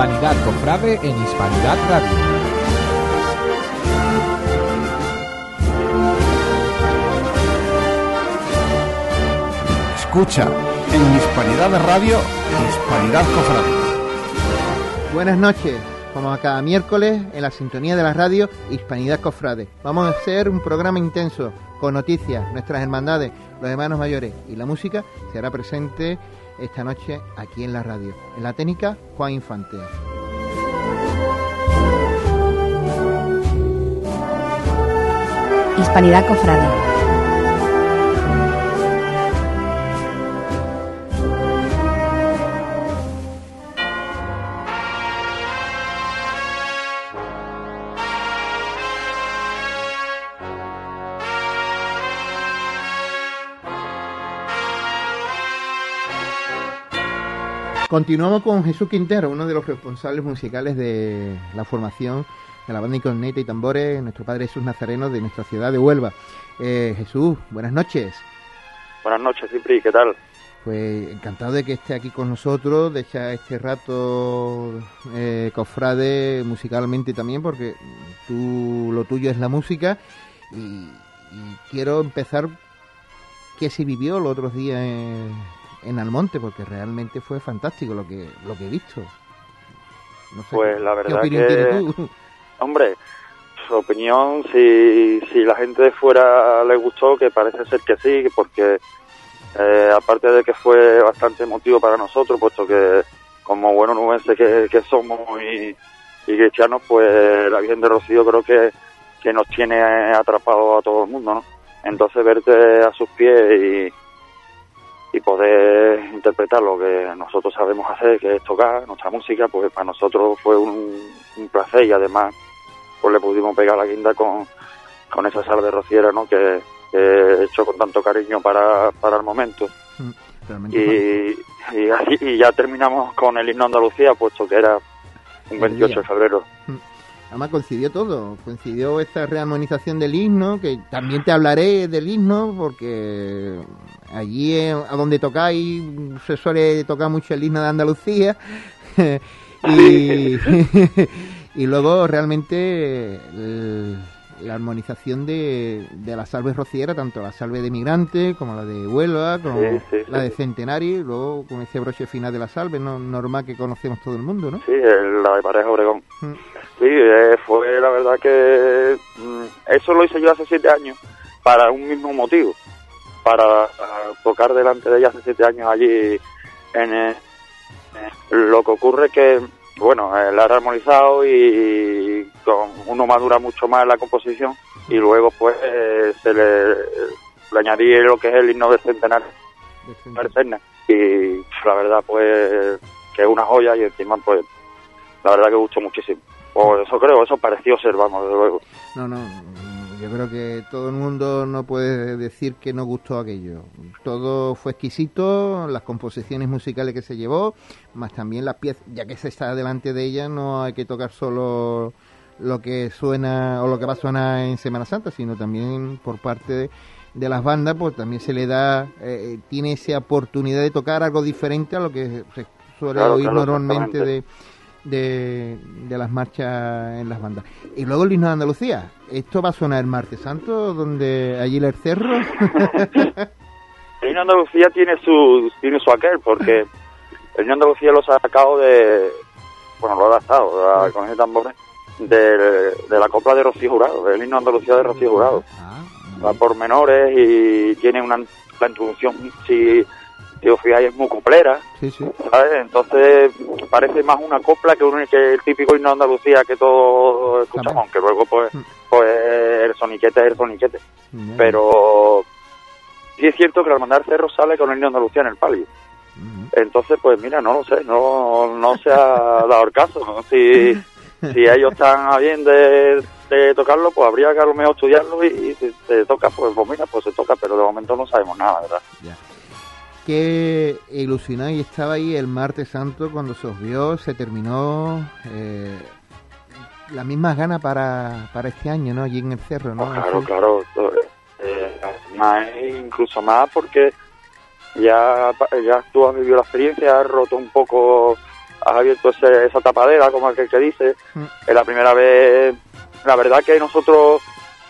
Hispanidad Cofrade en Hispanidad Radio. Escucha en Hispanidad de Radio, Hispanidad Cofrade. Buenas noches, como cada miércoles en la sintonía de la radio Hispanidad Cofrade. Vamos a hacer un programa intenso con noticias, nuestras hermandades, los hermanos mayores y la música se hará presente esta noche aquí en la radio. En la técnica, Juan Infante. Hispanidad Cofrade. Continuamos con Jesús Quintero, uno de los responsables musicales de la formación de la banda Incorneta y Tambores, nuestro Padre Jesús Nazareno de nuestra ciudad de Huelva. Eh, Jesús, buenas noches. Buenas noches, Cipri, ¿qué tal? Pues encantado de que esté aquí con nosotros, de echar este rato eh, cofrade musicalmente también, porque tú lo tuyo es la música y, y quiero empezar qué se vivió los otros días en, en Almonte, porque realmente fue fantástico lo que lo que he visto. No sé, pues la verdad que, hombre, su opinión, si, si la gente de fuera le gustó, que parece ser que sí, porque eh, aparte de que fue bastante emotivo para nosotros, puesto que como buenos nubenses que, que somos y, y cristianos, pues la Virgen de Rocío creo que, que nos tiene atrapado a todo el mundo, ¿no? Entonces verte a sus pies y, poder interpretar lo que nosotros sabemos hacer, que es tocar nuestra música, pues para nosotros fue un, placer y además pues le pudimos pegar la guinda con, con esa sal de rociera ¿no? que, he hecho con tanto cariño para, para el momento. Mm, y, y, así y ya terminamos con el himno Andalucía, puesto que era un 28 de febrero. Mm. Además coincidió todo, coincidió esta rearmonización del himno, que también te hablaré del himno, porque allí a donde tocáis se suele tocar mucho el himno de Andalucía. y, y luego realmente la armonización de, de la salve rociera, tanto la salve de migrante como la de Huelva, como la de Centenario, luego con ese broche final de la salve, no, normal que conocemos todo el mundo, ¿no? Sí, la de Pareja Obregón. Mm. Sí, eh, fue la verdad que mm, eso lo hice yo hace siete años para un mismo motivo, para tocar delante de ella hace siete años allí en eh, lo que ocurre que bueno, eh, la he armonizado y, con uno madura mucho más la composición y luego pues se le, añadí lo que es el himno del centenario y la verdad pues que es una joya y encima pues la verdad que gustó muchísimo. O eso creo, eso pareció ser, vamos, desde luego. No, no, yo creo que todo el mundo no puede decir que no gustó aquello. Todo fue exquisito, las composiciones musicales que se llevó, más también las piezas, ya que se está delante de ella, no hay que tocar solo lo que suena o lo que va a sonar en Semana Santa, sino también por parte de, las bandas, pues también se le da, eh, tiene esa oportunidad de tocar algo diferente a lo que se suele oír normalmente de de, las marchas en las bandas. Y luego el himno de Andalucía. ¿Esto va a sonar el martes santo, donde allí el cerro? el himno de Andalucía tiene su, tiene su aquel, porque el himno de Andalucía lo ha sacado de, bueno, lo ha adaptado con ese tambor de, de, la copla de Rocío Jurado, del himno de Andalucía de Rocío Jurado. Ah, va por menores y tiene una la introducción, si os fijáis, es muy coplera. ¿sabes? Entonces parece más una copla que, un, que el típico himno de Andalucía que todos escuchamos, aunque luego pues, mm. pues el soniquete es el soniquete. Pero sí es cierto que la hermandad Cerro sale con el himno de Andalucía en el palio. Entonces, pues mira, no lo sé, no, no se ha dado el caso. Si, si ellos están a bien de, tocarlo, pues habría que a lo mejor estudiarlo y, si se toca, pues, pues, mira, pues se toca, pero de momento no sabemos nada, ¿verdad? Qué ilusionado y estaba ahí el martes santo cuando se os vio, se terminó eh, las mismas ganas para, para este año, ¿no? Allí en el cerro, ¿no? claro, claro. Eh, incluso más porque ya, ya tú has vivido la experiencia, has roto un poco has abierto esa tapadera, como aquel que dice. Mm. Es la primera vez, la verdad que nosotros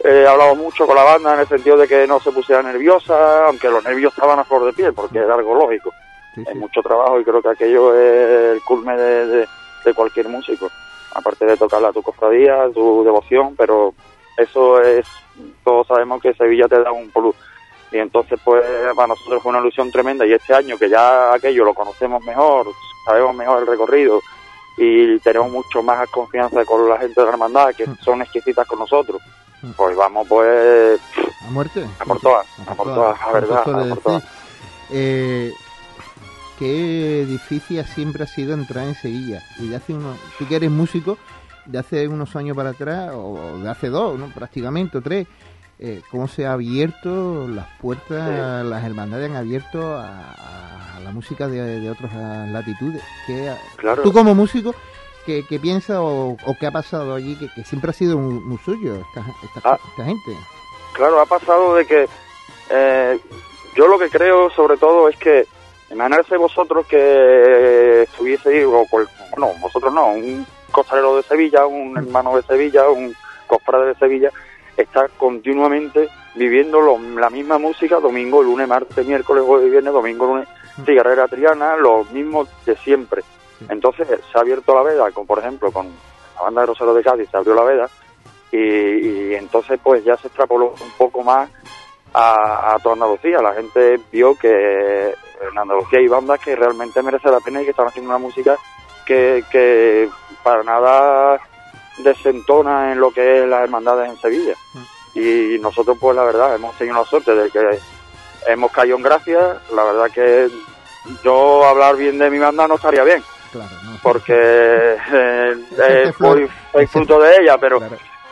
eh, hablamos mucho con la banda en el sentido de que no se pusiera nerviosa, aunque los nervios estaban a flor de piel, porque era algo lógico. Hay mucho trabajo y creo que aquello es el culme de, de, cualquier músico. Aparte de tocarla a tu cofradía, tu devoción, pero eso es, todos sabemos que Sevilla te da un plus. Y entonces, pues, para nosotros fue una ilusión tremenda. Y este año, que ya aquello lo conocemos mejor, sabemos mejor el recorrido y tenemos mucho más confianza con la gente de la hermandad, que mm. son exquisitas con nosotros. Pues vamos, pues. A muerte. A por todas, a por todas, la verdad. A por todas. Eh, qué difícil siempre ha sido entrar en Sevilla. Y de hace unos, tú que eres músico, de hace unos años para atrás, o de hace dos, ¿no? prácticamente, o tres, eh, cómo se ha abierto las puertas, las hermandades han abierto a, la música de, otras latitudes. Que, Tú como músico, ¿qué, qué piensas o, qué ha pasado allí que, siempre ha sido muy, suyo esta, ah. esta, gente? Claro, ha pasado de que eh, yo lo que creo sobre todo es que imaginarse vosotros que estuviese, o, bueno, vosotros no, un costalero de Sevilla, un hermano de Sevilla, un cofrade de Sevilla, está continuamente viviendo la misma música domingo, lunes, martes, miércoles, jueves, viernes, domingo, lunes, cigarrera triana, lo mismo de siempre. Entonces se ha abierto la veda, como por ejemplo con la banda de Rosero de Cádiz se abrió la veda y, entonces pues ya se extrapoló un poco más a, toda Andalucía. La gente vio que en Andalucía hay bandas que realmente merece la pena y que están haciendo una música que, que para nada desentona en lo que es las hermandades en Sevilla. Y nosotros, pues la verdad, hemos tenido la suerte de que hemos caído en gracia. La verdad que yo hablar bien de mi banda no estaría bien. Porque eh, eh fruto de ella, pero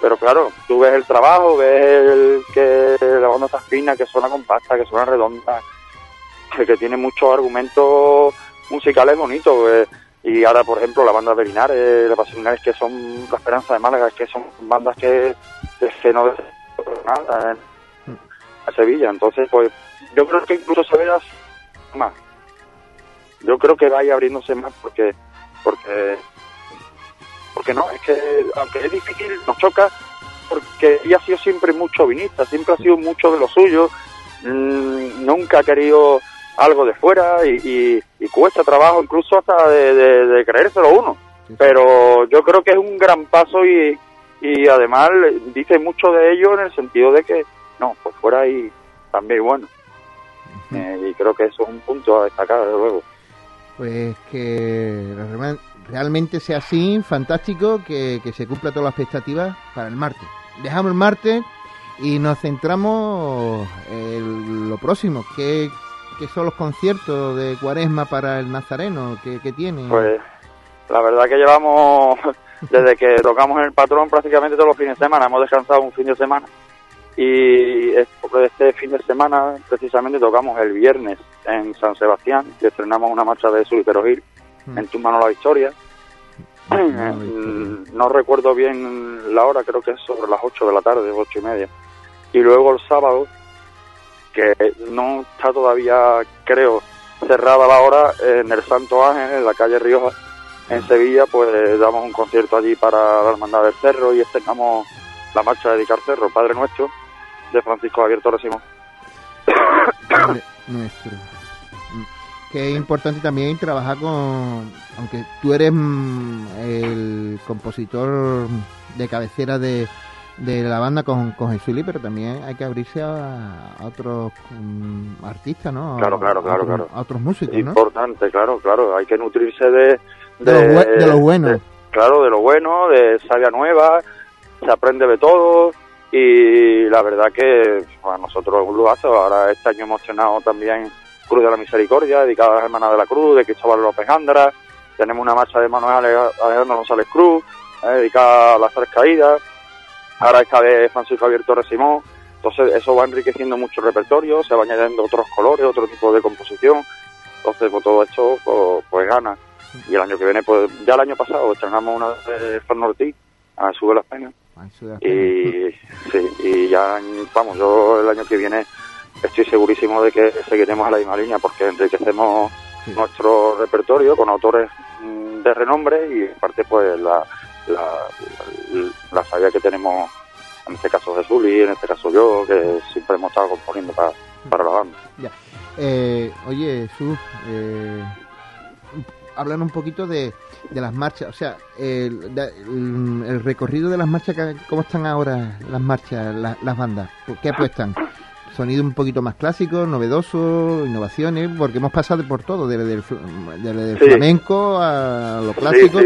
pero claro, tú ves el trabajo, ves el, que la banda está fina, que suena compacta, que suena redonda, que, tiene muchos argumentos musicales bonitos. Eh, y ahora, por ejemplo, la banda de Linares, la Pasión Linares, que son la Esperanza de Málaga, que son bandas que, que no nada en, a Sevilla. Entonces, pues yo creo que incluso se verá más. Yo creo que vaya abriéndose más porque porque porque no, es que aunque es difícil, nos choca porque ella ha sido siempre mucho vinista, siempre ha sido mucho de lo suyo, mm, nunca ha querido algo de fuera y, cuesta trabajo incluso hasta de, creérselo uno. Pero yo creo que es un gran paso y, y además dice mucho de ello en el sentido de que, no, pues fuera y también bueno. Eh, y creo que eso es un punto a destacar, desde luego. Pues que realmente sea así, fantástico, que, que se cumpla todas las expectativas para el martes. Dejamos el martes y nos centramos en lo próximo, que ¿Qué son los conciertos de Cuaresma para el Nazareno? ¿Qué, tiene? Pues la verdad que llevamos, desde que tocamos en el patrón prácticamente todos los fines de semana, hemos descansado un fin de semana. Y este fin de semana precisamente tocamos el viernes en San Sebastián, que estrenamos una marcha de Sulitero Gil, mm. en Tu mano la victoria. no recuerdo bien la hora, creo que es sobre las 8 de la tarde, ocho y media. Y luego el sábado que no está todavía, creo, cerrada la hora en el Santo Ángel, en la calle Rioja, en Sevilla, pues damos un concierto allí para la Hermandad del Cerro y estrenamos la marcha de Dedicar Cerro, Padre Nuestro, de Francisco Javier Torres Simón. Nuestro. Que es importante también trabajar con, aunque tú eres mm, el compositor de cabecera de, de la banda con, con Jesuli, pero también hay que abrirse a, otros mm, artistas, ¿no? Claro, claro, claro, claro. A otros músicos, ¿no? Importante, claro, claro. Hay que nutrirse de... De, lo, bueno. claro, de lo bueno, de saga nueva, se aprende de todo y la verdad que a nosotros un lujazo. Ahora este año hemos estrenado también Cruz de la Misericordia, dedicada a las Hermanas de la Cruz, de Cristóbal López Andra. Tenemos una marcha de Manuel Alejandro González Cruz, eh, dedicada a las tres caídas ahora esta vez Francisco Javier Torres Simón, entonces eso va enriqueciendo mucho el repertorio, se va añadiendo otros colores, otro tipo de composición, entonces pues todo esto pues, pues, gana. Y el año que viene, pues ya el año pasado estrenamos una de Fran Ortiz, a Sube las Penas, y, sí, y ya, vamos, yo el año que viene estoy segurísimo de que seguiremos a la misma línea porque enriquecemos nuestro repertorio con autores mm, de renombre y aparte pues la, la, sabia que tenemos, en este caso Jesús y en este caso yo, que siempre hemos estado componiendo para, para la banda. Eh, oye, Jesús, eh, hablan un poquito de, de las marchas, o sea, el, el, recorrido de las marchas, ¿cómo están ahora las marchas, las bandas? ¿Qué apuestan? Sonido un poquito más clásico, novedoso, innovaciones, porque hemos pasado por todo, desde el, flamenco a lo clásico,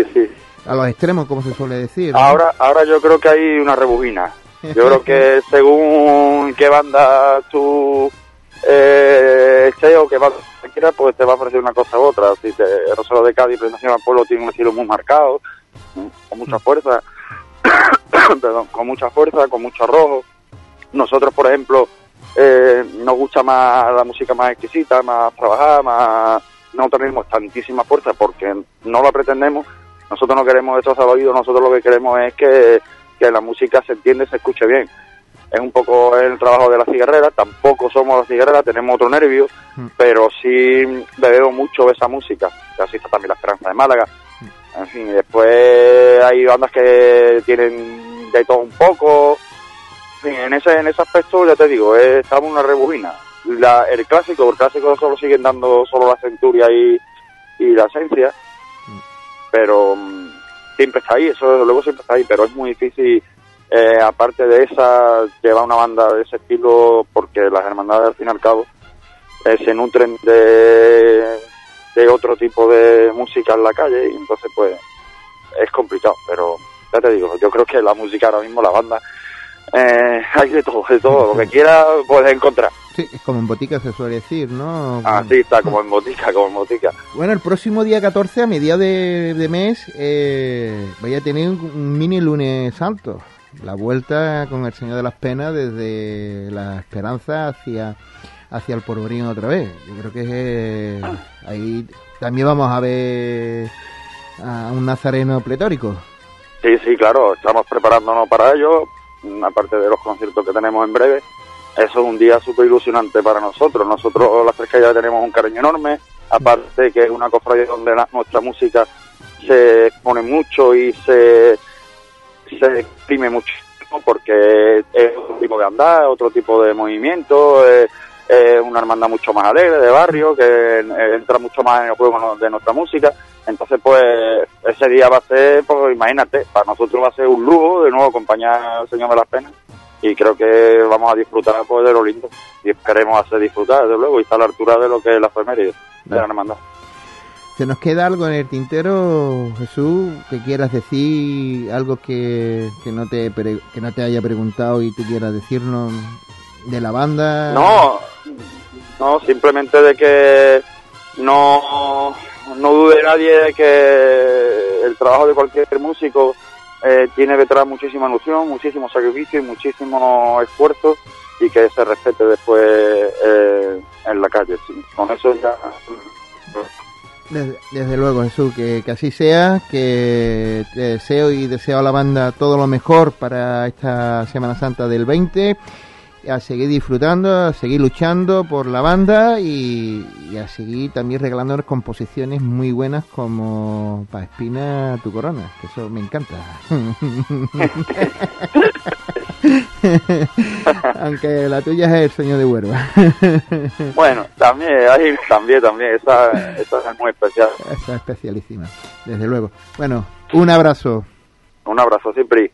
a los extremos, como se suele decir. Ahora, ahora yo creo que hay una rebujina. Yo creo que según qué banda tú eh, o que banda pues te va a ofrecer una cosa u otra. Si te, Rosario de Cádiz, Presentación al Pueblo, tiene un estilo muy marcado, con mucha fuerza, perdón, con mucha fuerza, con mucho rojo. Nosotros, por ejemplo, eh, nos gusta más la música más exquisita, más trabajada, más... No tenemos tantísima fuerza porque no la pretendemos. Nosotros no queremos destrozar el oído, nosotros lo que queremos es que, que la música se entiende, se escuche bien es un poco el trabajo de la cigarrera, tampoco somos la cigarrera, tenemos otro nervio, mm. pero sí bebemos mucho esa música, así está también la Esperanza de Málaga, mm. en fin, y después hay bandas que tienen de todo un poco, en, fin, en ese, en ese aspecto ya te digo, estamos una rebujina. La, el clásico, el clásico solo siguen dando solo la centuria y, y la esencia, mm. pero siempre está ahí, eso desde luego siempre está ahí, pero es muy difícil eh, aparte de esa, lleva una banda de ese estilo porque las hermandades al fin y al cabo eh, se nutren de, de otro tipo de música en la calle y entonces pues es complicado, pero ya te digo, yo creo que la música ahora mismo, la banda, eh, hay de todo, de todo, lo que quiera puedes encontrar. Sí, es como en botica se suele decir, ¿no? Ah, sí, está como en botica, como en botica. Bueno, el próximo día 14, a mediados de, de mes, eh, voy a tener un mini lunes santo la vuelta con el Señor de las Penas desde la esperanza hacia, hacia el porvenir otra vez. Yo creo que eh, ahí también vamos a ver a un nazareno pletórico. Sí, sí, claro, estamos preparándonos para ello, aparte de los conciertos que tenemos en breve. Eso es un día súper ilusionante para nosotros. Nosotros, las tres ya tenemos un cariño enorme, aparte que es una cofradía donde nuestra música se expone mucho y se se exprime mucho porque es otro tipo de andar, otro tipo de movimiento, es, una hermandad mucho más alegre de barrio, que entra mucho más en el juego de nuestra música. Entonces, pues, ese día va a ser, pues, imagínate, para nosotros va a ser un lujo de nuevo acompañar al Señor de las Penas y creo que vamos a disfrutar pues, de lo lindo y queremos hacer disfrutar, desde luego, y está a la altura de lo que es la efeméride de la hermandad. ¿Se nos queda algo en el tintero, Jesús, que quieras decir, algo que, que, no, te, que no te haya preguntado y tú quieras decirnos de la banda? No, no, simplemente de que no, no dude nadie de que el trabajo de cualquier músico eh, tiene detrás muchísima ilusión, muchísimo sacrificio y muchísimo esfuerzo y que se respete después eh, en la calle. Con eso ya desde, luego, Jesús, que, así sea, que deseo y deseo a la banda todo lo mejor para esta Semana Santa del 20, a seguir disfrutando, a seguir luchando por la banda y, a seguir también regalándonos composiciones muy buenas como Pa' Espina tu corona, que eso me encanta. Aunque la tuya es el sueño de Huerva. bueno, también, ahí también, también, esa, esa es muy especial. Esa es especialísima, desde luego. Bueno, un abrazo. Un abrazo, siempre.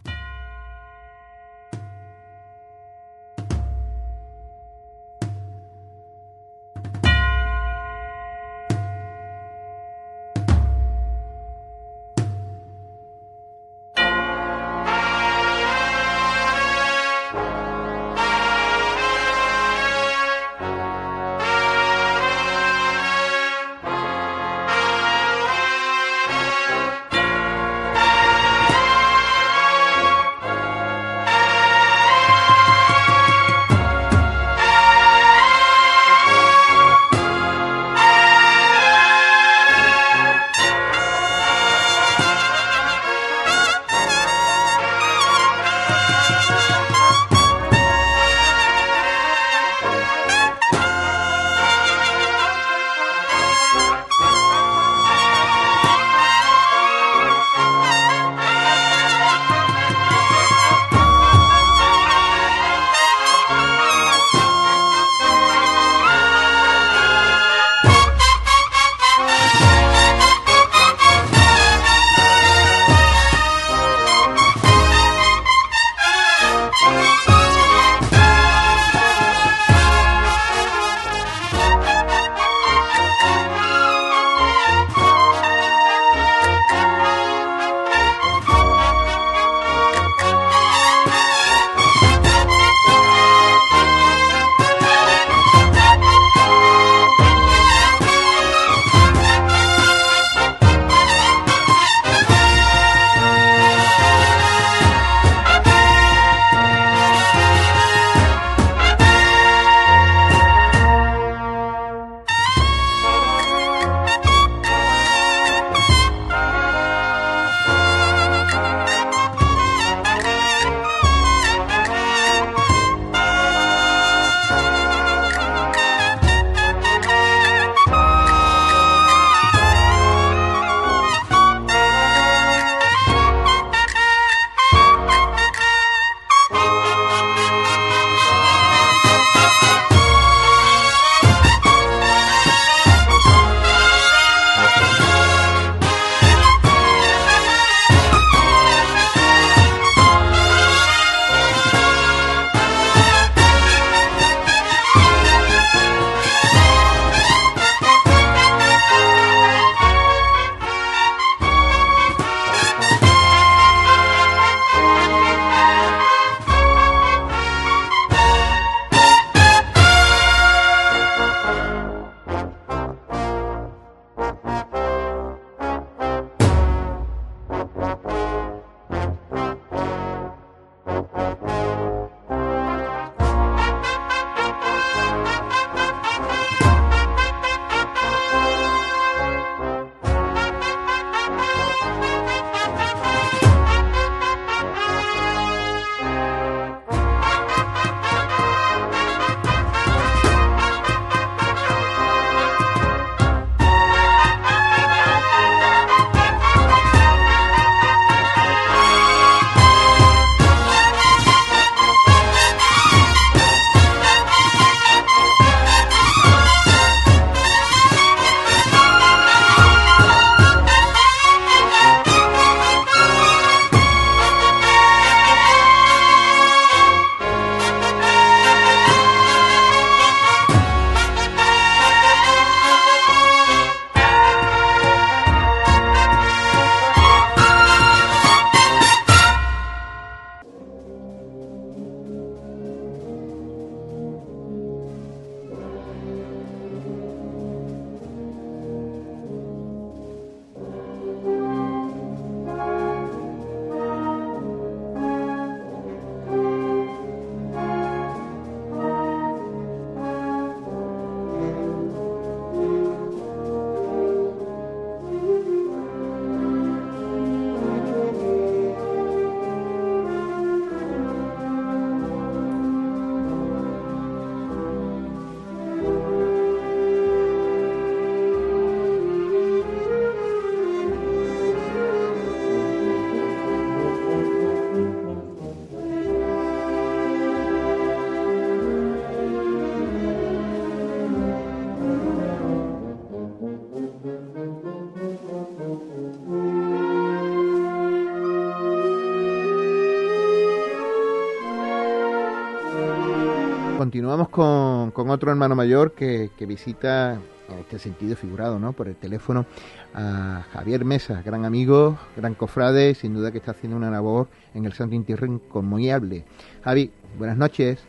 Con, otro hermano mayor que, que visita en este sentido figurado, ¿no? Por el teléfono a Javier Mesa, gran amigo, gran cofrade, sin duda que está haciendo una labor en el Santo Intierro inconmoviable. Javi, buenas noches.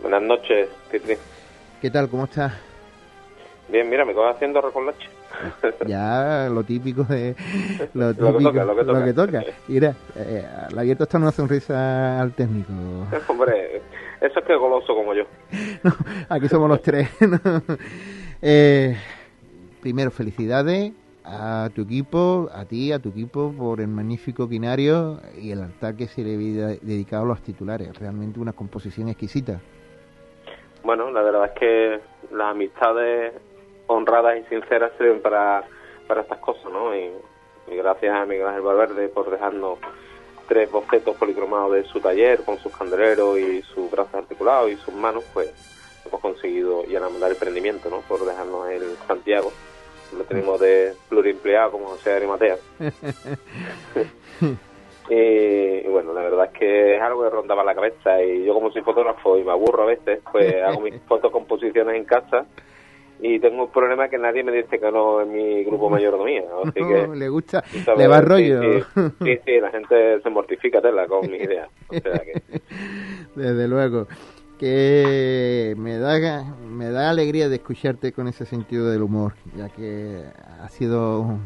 Buenas noches, Titri. ¿Qué tal? ¿Cómo estás? Bien, mira, me acabo haciendo recolache. ya lo típico de lo, típico, lo, que toca, lo, que toca. lo que toca. Mira, eh, le abierto está una sonrisa al técnico. Hombre, eso es que goloso como yo. aquí somos los tres. eh, primero, felicidades a tu equipo, a ti, a tu equipo, por el magnífico quinario y el altar que se le había dedicado a los titulares. Realmente una composición exquisita. Bueno, la verdad es que las amistades honradas y sinceras sirven para, para estas cosas, ¿no? Y, gracias a Miguel Ángel Valverde por dejarnos tres bocetos policromados de su taller con sus candeleros y sus brazos articulados y sus manos, pues hemos conseguido ya enamorar el emprendimiento, ¿no? Por dejarnos el Santiago lo tenemos de pluriempleado como José Arimatea. y, y, bueno, la verdad es que es algo que rondaba la cabeza y yo como soy fotógrafo y me aburro a veces, pues hago mis fotocomposiciones en casa y tengo un problema que nadie me dice que no en mi grupo mayordomía. Así que, le gusta, le va rollo. Sí, sí, la gente se mortifica tela con mis ideas. Desde luego que me da me da alegría de escucharte con ese sentido del humor, ya que ha sido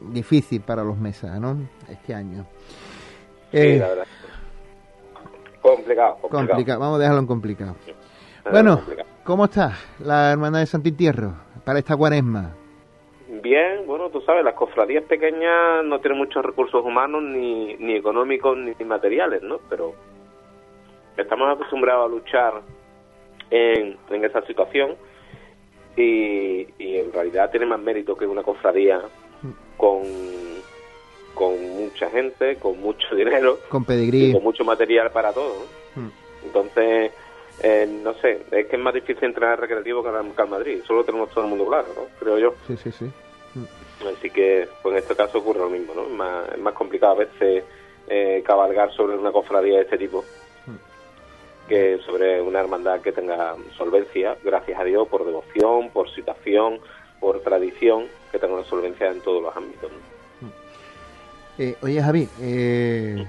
difícil para los mesas, ¿no? Este año. Sí, eh, la verdad. Complicado, complicado. Vamos a dejarlo en complicado. Bueno, ¿cómo está la hermandad de Santintierro para esta cuaresma? Bien, bueno, tú sabes, las cofradías pequeñas no tienen muchos recursos humanos, ni, ni económicos, ni materiales, ¿no? Pero estamos acostumbrados a luchar en, en esa situación y, en realidad tiene más mérito que una cofradía con, con mucha gente, con mucho dinero, con pedigrí, con mucho material para todo. Hmm. Entonces, eh, no sé, es que es más difícil entrenar recreativo que al Madrid, solo tenemos todo el mundo claro, ¿no? Creo yo. Sí, sí, sí. Hmm. Así que, pues en este caso ocurre lo mismo, ¿no? Es más, es más complicado a veces eh, cabalgar sobre una cofradía de este tipo que sobre una hermandad que tenga solvencia, gracias a Dios, por devoción, por situación, por tradición, que tenga una solvencia en todos los ámbitos. Eh, oye, Javi, eh,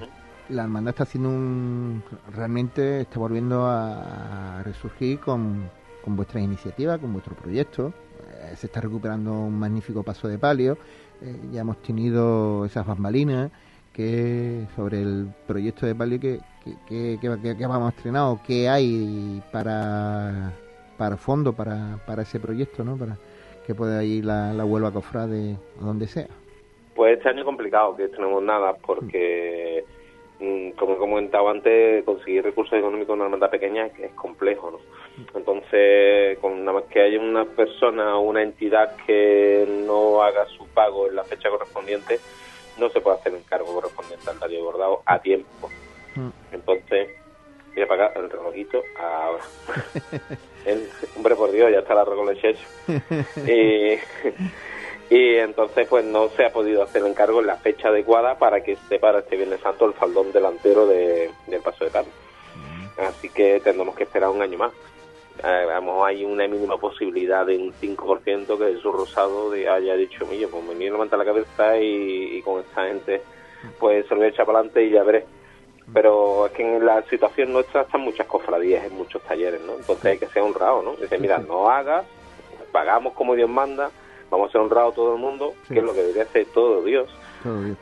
la hermandad está haciendo un. realmente está volviendo a, resurgir con, con vuestras iniciativas, con vuestro proyecto. Eh, se está recuperando un magnífico paso de palio. ya hemos tenido esas bambalinas que sobre el proyecto de palio que, que, que, vamos estrenado, qué hay para, para fondo para, para ese proyecto, ¿no? Para que pueda ir la, la Huelva Cofrade a donde sea. Pues este año complicado, que tenemos nada, porque, mm, como he comentado antes, conseguir recursos económicos en una hermandad pequeña es, es complejo, ¿no? Entonces, con nada más que haya una persona o una entidad que no haga su pago en la fecha correspondiente, no se puede hacer el encargo correspondiente al tallo bordado a tiempo. Mm. Entonces, voy a pagar el relojito ahora. el, hombre, por Dios, ya está la recolección y, y entonces, pues no se ha podido hacer el encargo en la fecha adecuada para que esté para este Viernes Santo el faldón delantero de, del Paso de Carlos. Mm. Así que tendremos que esperar un año más. Eh, vamos, hay una mínima posibilidad de un 5% que su Rosado de haya dicho, mire, pues me levanta la cabeza y, y, con esta gente pues se lo voy a echar para adelante y ya veré pero es que en la situación nuestra están muchas cofradías en muchos talleres, ¿no? Entonces hay que ser honrado, ¿no? Dice, mira, no hagas, pagamos como Dios manda, vamos a ser honrados todo el mundo, que es lo que debería hacer todo Dios.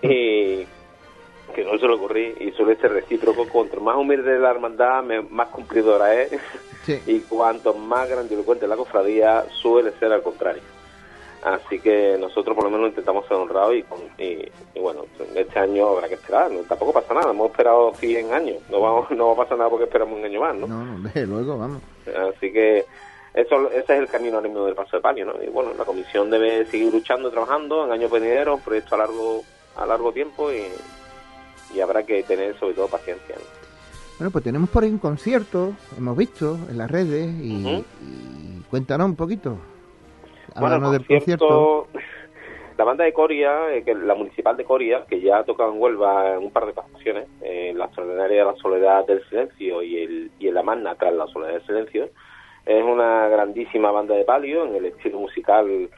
Y que no se lo ocurrí y suele ser recíproco. Cuanto más humilde la hermandad, más cumplidora es. Y cuanto más grandilocuente la cofradía, suele ser al contrario. Así que nosotros por lo menos intentamos ser honrados y, y, bueno, este año habrá que esperar, tampoco pasa nada, hemos esperado 100 años, no, vamos, no va a pasar nada porque esperamos un año más, ¿no? No, no, luego, vamos. Así que eso ese es el camino ahora mismo del paso de palio, ¿no? Y bueno, la comisión debe seguir luchando, trabajando en años venideros, proyecto a largo, a largo tiempo y, y habrá que tener sobre todo paciencia, Bueno, pues tenemos por ahí un concierto, hemos visto en las redes y cuéntanos un poquito. Bueno, del concierto, la banda de Coria, eh, que la municipal de Coria, que ya ha tocado en Huelva en un par de ocasiones, en la extraordinaria de la soledad del silencio y el, y el Amana tras la soledad del silencio, es una grandísima banda de palio en el estilo musical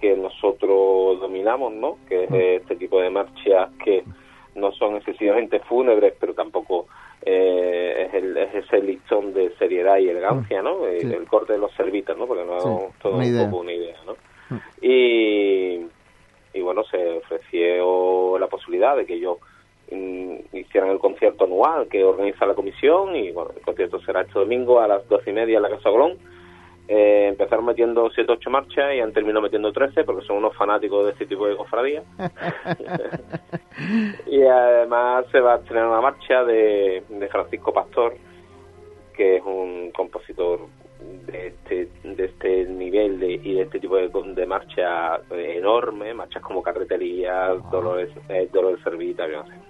que nosotros dominamos, ¿no? Que es mm. este tipo de marchas que no son excesivamente fúnebres, pero tampoco eh, es, el, es ese listón de seriedad y elegancia, mm. ¿no? El, corte de los servitas, ¿no? Porque no es todo un poco una idea, ¿no? Mm. Y, y bueno, se ofreció la posibilidad de que yo hicieran el concierto anual que organiza la comisión y bueno, el concierto será este domingo a las doce y media en la Casa Golón eh, empezaron metiendo 7 8 marchas y han terminado metiendo 13 porque son unos fanáticos de este tipo de cofradía. y además se va a tener una marcha de, de Francisco Pastor, que es un compositor de este, de este nivel de, y de este tipo de, de marcha enorme, marchas como Carretería, ah. Dolores, eh, Dolores Servita,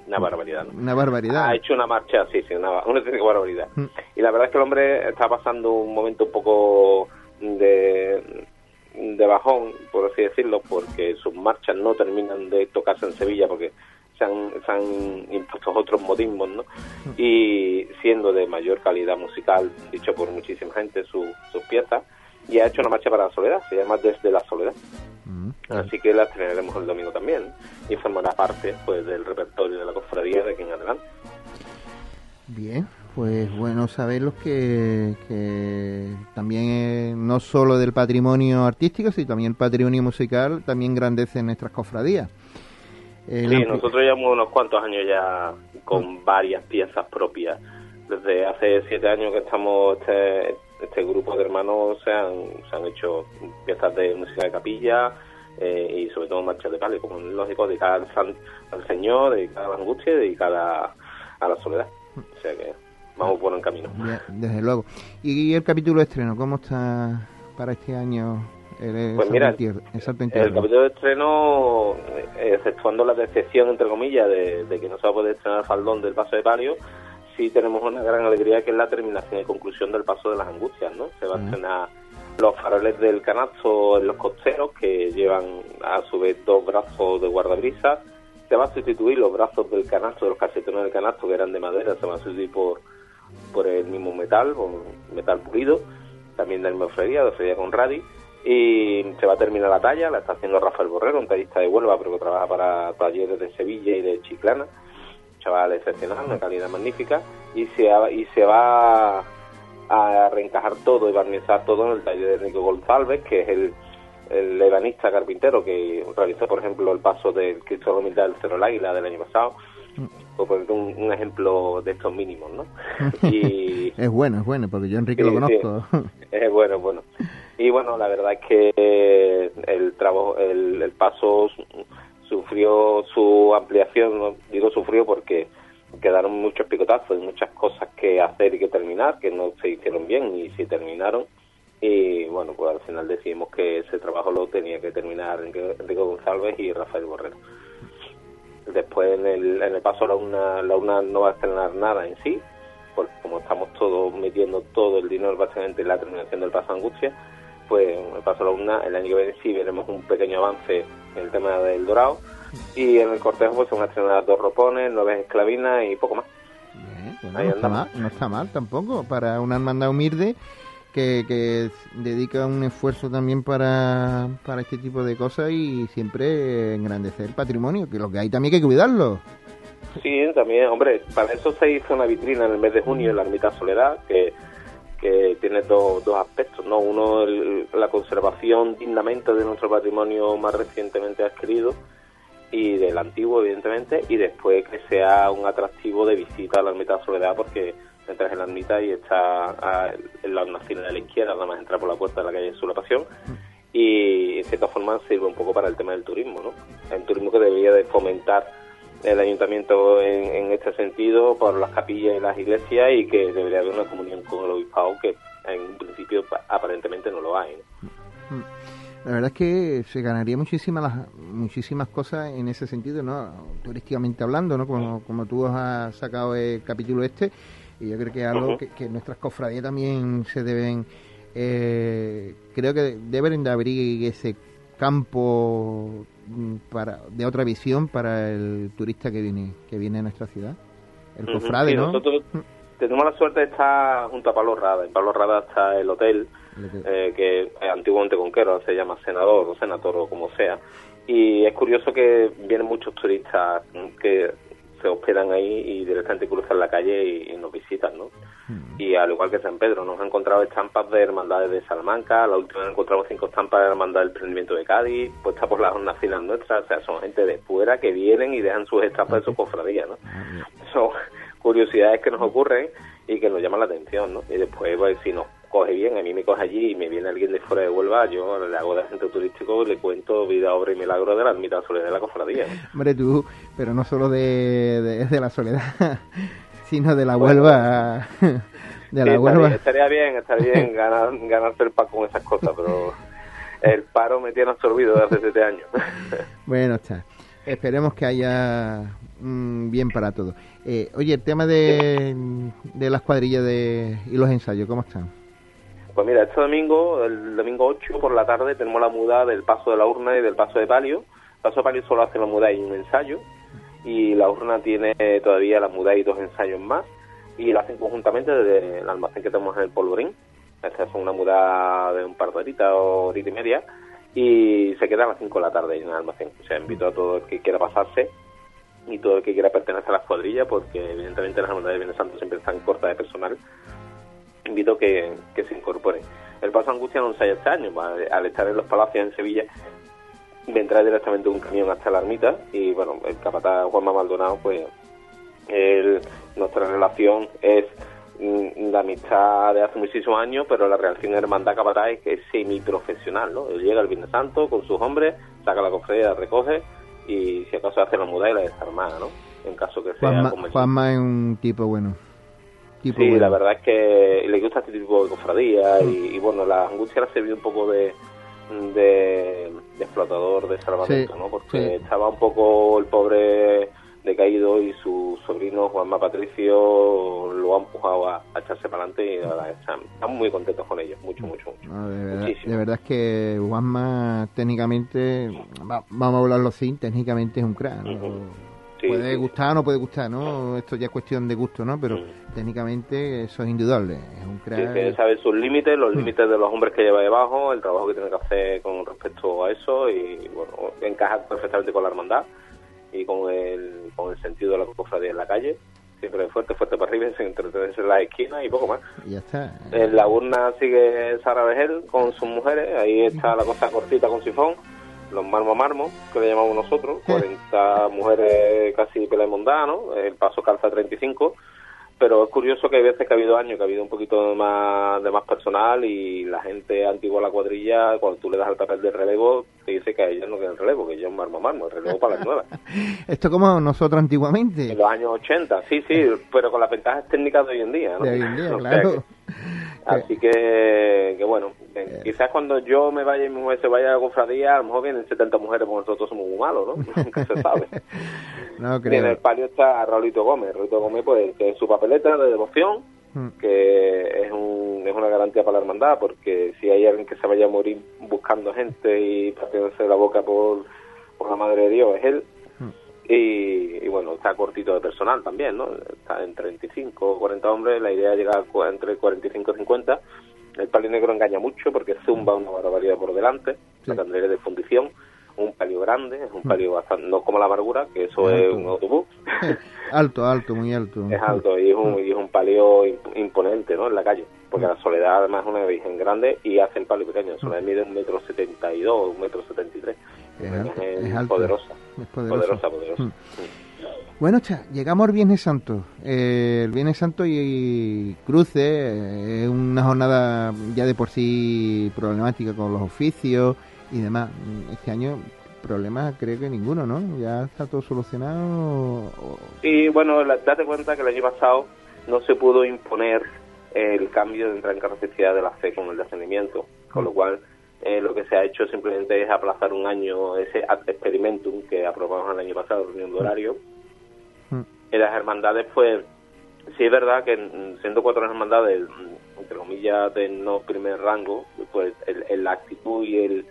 una barbaridad. Una barbaridad. Ha hecho una marcha, sí, sí, una, una barbaridad. Mm. Y la verdad es que el hombre está pasando un momento un poco de, de bajón, por así decirlo, porque sus marchas no terminan de tocarse en Sevilla porque se han, se han impuesto otros modismos, ¿no? Y siendo de mayor calidad musical, dicho por muchísima gente, sus piezas, y ha hecho una marcha para la soledad, se llama Desde la Soledad. Mm. Así que la estrenaremos el domingo también, y formará parte pues del repertorio de la cofradía de aquí en adelante. Bien, pues bueno saberlos que, que también no solo del patrimonio artístico, sino también el patrimonio musical también grandece nuestras cofradías. Sí, nosotros llevamos unos cuantos años ya con varias piezas propias. Desde hace siete años que estamos, este, este grupo de hermanos se han, se han hecho piezas de música de capilla eh, y sobre todo marchas de palio, como es lógico, dedicadas al, al Señor, dedicadas a la angustia y dedicadas a la soledad. O sea que vamos por un camino. desde luego. ¿Y el capítulo de estreno, cómo está para este año? El, pues mira, el capítulo de estreno, eh, exceptuando la decepción, entre comillas, de, que no se va a poder estrenar el faldón del paso de palio, sí tenemos una gran alegría que es la terminación y conclusión del paso de las angustias, ¿no? Se va a estrenar los faroles del canasto en los costeros, que llevan a su vez dos brazos de guardabrisas. Se va a sustituir los brazos del canasto, de los casetones del canasto, que eran de madera, se van a sustituir por por el mismo metal, metal pulido, también del Meofrería, de Feria con Radi, y se va a terminar la talla, la está haciendo Rafael Borrero, un tallista de Huelva, pero que trabaja para talleres de Sevilla y de Chiclana, chaval excepcional, una calidad magnífica, y se, y se va a reencajar todo y barnizar todo en el taller de Enrique González, que es el, el ebanista carpintero que realizó, por ejemplo, el paso del Cristo de del Cerro del Águila del año pasado, por poner un, ejemplo de estos mínimos, ¿no? Y, es bueno, es bueno, porque yo Enrique lo conozco. es bueno, bueno. Y bueno, la verdad es que el trabajo, el, paso sufrió su ampliación, digo sufrió porque quedaron muchos picotazos y muchas cosas que hacer y que terminar, que no se hicieron bien y sí terminaron. Y bueno, pues al final decidimos que ese trabajo lo tenía que terminar Enrique González y Rafael Borrero. Después en el, en el paso la UNA, la UNA no va a estrenar nada en sí, porque como estamos todos metiendo todo el dinero básicamente en la terminación del paso Angustia, pues en el paso la UNA el año que viene sí veremos un pequeño avance en el tema del dorado y en el cortejo pues se van a estrenar dos ropones, nueve esclavinas y poco más. no, está mal, no está mal tampoco para una hermandad humilde que, dedica un esfuerzo también para, para este tipo de cosas y siempre engrandecer el patrimonio, que lo que hay también hay que cuidarlo. Sí, también, hombre, para eso se hizo una vitrina en el mes de junio en la Ermita Soledad, que, que tiene dos, dos aspectos, ¿no? Uno, la conservación dignamente de nuestro patrimonio más recientemente adquirido y del antiguo, evidentemente, y después que sea un atractivo de visita a la Ermita Soledad, porque entras en la ermita y está en la hornacina de la izquierda, nada más entrar por la puerta de la calle Su la Pasión. Y en cierta forma sirve un poco para el tema del turismo, ¿no? El turismo que debería de fomentar el ayuntamiento en, este sentido por las capillas y las iglesias y que debería haber una comunión con el obispado que en un principio aparentemente no lo hay. La verdad es que se ganaría muchísimas muchísimas cosas en ese sentido, ¿no? Turísticamente hablando, ¿no? Como, como tú has sacado el capítulo este y yo creo que es algo que, nuestras cofradías también se deben, eh, creo que deben de abrir ese campo mm, para de otra visión para el turista que viene que viene a nuestra ciudad. El cofrade, ¿no? Nosotros tenemos la suerte de estar junto a Pablo Rada. En Pablo Rada está el hotel eh, que antiguamente conquero, se llama senador o senador o como sea. Y es curioso que vienen muchos turistas que se hospedan ahí y directamente cruzan la calle y, nos visitan, ¿no? Hmm. Y al igual que San Pedro, nos han encontrado estampas de hermandades de Salamanca, la última encontramos cinco estampas de hermandad del prendimiento de Cádiz, puestas por las naciones nuestras, o sea, son gente de fuera que vienen y dejan sus estampas de sus cofradías, ¿no? Ah, son curiosidades que nos ocurren y que nos llaman la atención, ¿no? Y después, pues, si nos coge bien, a mí me coge allí y me viene alguien de fuera de Huelva, yo le hago de agente turístico le cuento vida, obra y milagro de la ermita de soledad de la cofradía. Hombre, tú, pero no solo de, de, la soledad, sino de la Huelva. De la Huelva. Estaría, bien, estaría bien ganar, ganarse el pan con esas cosas, pero el paro me tiene absorbido desde hace siete años. bueno, está. Esperemos que haya mm, bien para todo. Eh, oye, el tema de, de las cuadrillas de, y los ensayos, ¿cómo están? Pues mira, este domingo, el domingo 8 por la tarde, tenemos la muda del paso de la urna y del paso de palio. El paso de palio solo hace la muda y un ensayo, y la urna tiene todavía la muda y dos ensayos más, y la hacen conjuntamente desde el almacén que tenemos en el Polvorín. Esta es una muda de un par de horitas o horita y media, y se queda a las 5 de la tarde en el almacén. O sea, invito a todo el que quiera pasarse y todo el que quiera pertenecer a la cuadrilla, porque evidentemente las hermandades de Bienes Santos siempre están cortas de personal invito que, que se incorpore. El Paso Angustia no ensaya este año, al estar en los palacios en Sevilla, vendrá directamente un camión hasta la ermita y bueno, el capataz Juanma Maldonado, pues nuestra relación es mm, la amistad de hace muchísimos años, pero la relación hermandad capataz es que es semi-profesional, ¿no? Él llega el Viernes Santo con sus hombres, saca la cofradía, la recoge y si acaso hace la muda y la desarmada, ¿no? En caso que sea Juanma es un tipo bueno sí, la verdad es que le gusta este tipo de cofradía y, bueno, la angustia ha servido un poco de, de, explotador, de salvamento, ¿no? Porque estaba un poco el pobre decaído y su sobrino Juanma Patricio lo ha empujado a, echarse para adelante y están, muy contentos con ellos, mucho, mucho, mucho. de, verdad, es que Juanma técnicamente, vamos a hablarlo así, técnicamente es un crack. Puede gustar o no puede gustar, ¿no? Esto ya es cuestión de gusto, ¿no? Pero técnicamente eso es indudable. Es un crack. que sabe sus límites, los mm. límites de los hombres que lleva debajo, el trabajo que tiene que hacer con respecto a eso y, bueno, encaja perfectamente con la hermandad y con el, con el sentido de la cofradía en la calle. Siempre fuerte, fuerte para arriba, sin entretenerse en la esquina y poco más. Y ya está. En la urna sigue Sara Vejel con sus mujeres, ahí está la cosa cortita con sifón los marmo marmo, que le llamamos nosotros, 40 mujeres casi pela ¿no? el paso calza 35, pero es curioso que hay veces que ha habido años que ha habido un poquito más, de más personal y la gente antigua a la cuadrilla, cuando tú le das el papel de relevo, te dice que a ella no queda el relevo, que ella es un marmo marmo, el relevo para las nuevas. Esto como nosotros antiguamente. En los años 80, sí, sí, pero con las ventajas técnicas de hoy en día, ¿no? De hoy en día, claro. Así que, que bueno, eh, quizás cuando yo me vaya y mi mujer se vaya a la cofradía, a lo mejor vienen 70 mujeres porque nosotros somos muy malos, ¿no? Nunca se sabe. no creo. en el palio está Raulito Gómez. Raulito Gómez, pues, que es su papeleta de devoción, hmm. que es, un, es una garantía para la hermandad, porque si hay alguien que se vaya a morir buscando gente y partiéndose la boca por, por la madre de Dios, es él. Hmm. Y, bueno, está cortito de personal también, ¿no? Está en 35 o 40 hombres, la idea es llegar entre 45 y 50 el palio negro engaña mucho porque zumba una barbaridad por delante, la candelería de fundición, un palio grande, es un mm. palio bastante, no como la amargura, que eso es un autobús. alto, alto, muy alto. Es alto y es un, mm. y es un palio imponente, ¿no? En la calle, porque la soledad además es una virgen grande y hace el palio pequeño, soledad mm. mide un metro setenta y dos, un metro setenta y tres. Es, poderosa, poderosa, poderosa. Bueno, cha, llegamos al Viernes Santo. Eh, el Viernes Santo y, cruce eh, es una jornada ya de por sí problemática con los oficios y demás. Este año problemas creo que ninguno, ¿no? Ya está todo solucionado. Sí, bueno, date cuenta que el año pasado no se pudo imponer el cambio de entrar en capacidad de la fe con el descendimiento, con lo mm. cual eh, lo que se ha hecho simplemente es aplazar un año ese experimentum que aprobamos el año pasado, reunión de horario, en las hermandades, pues sí es verdad que siendo cuatro hermandades, entre comillas, de no primer rango, pues el, la actitud y, el,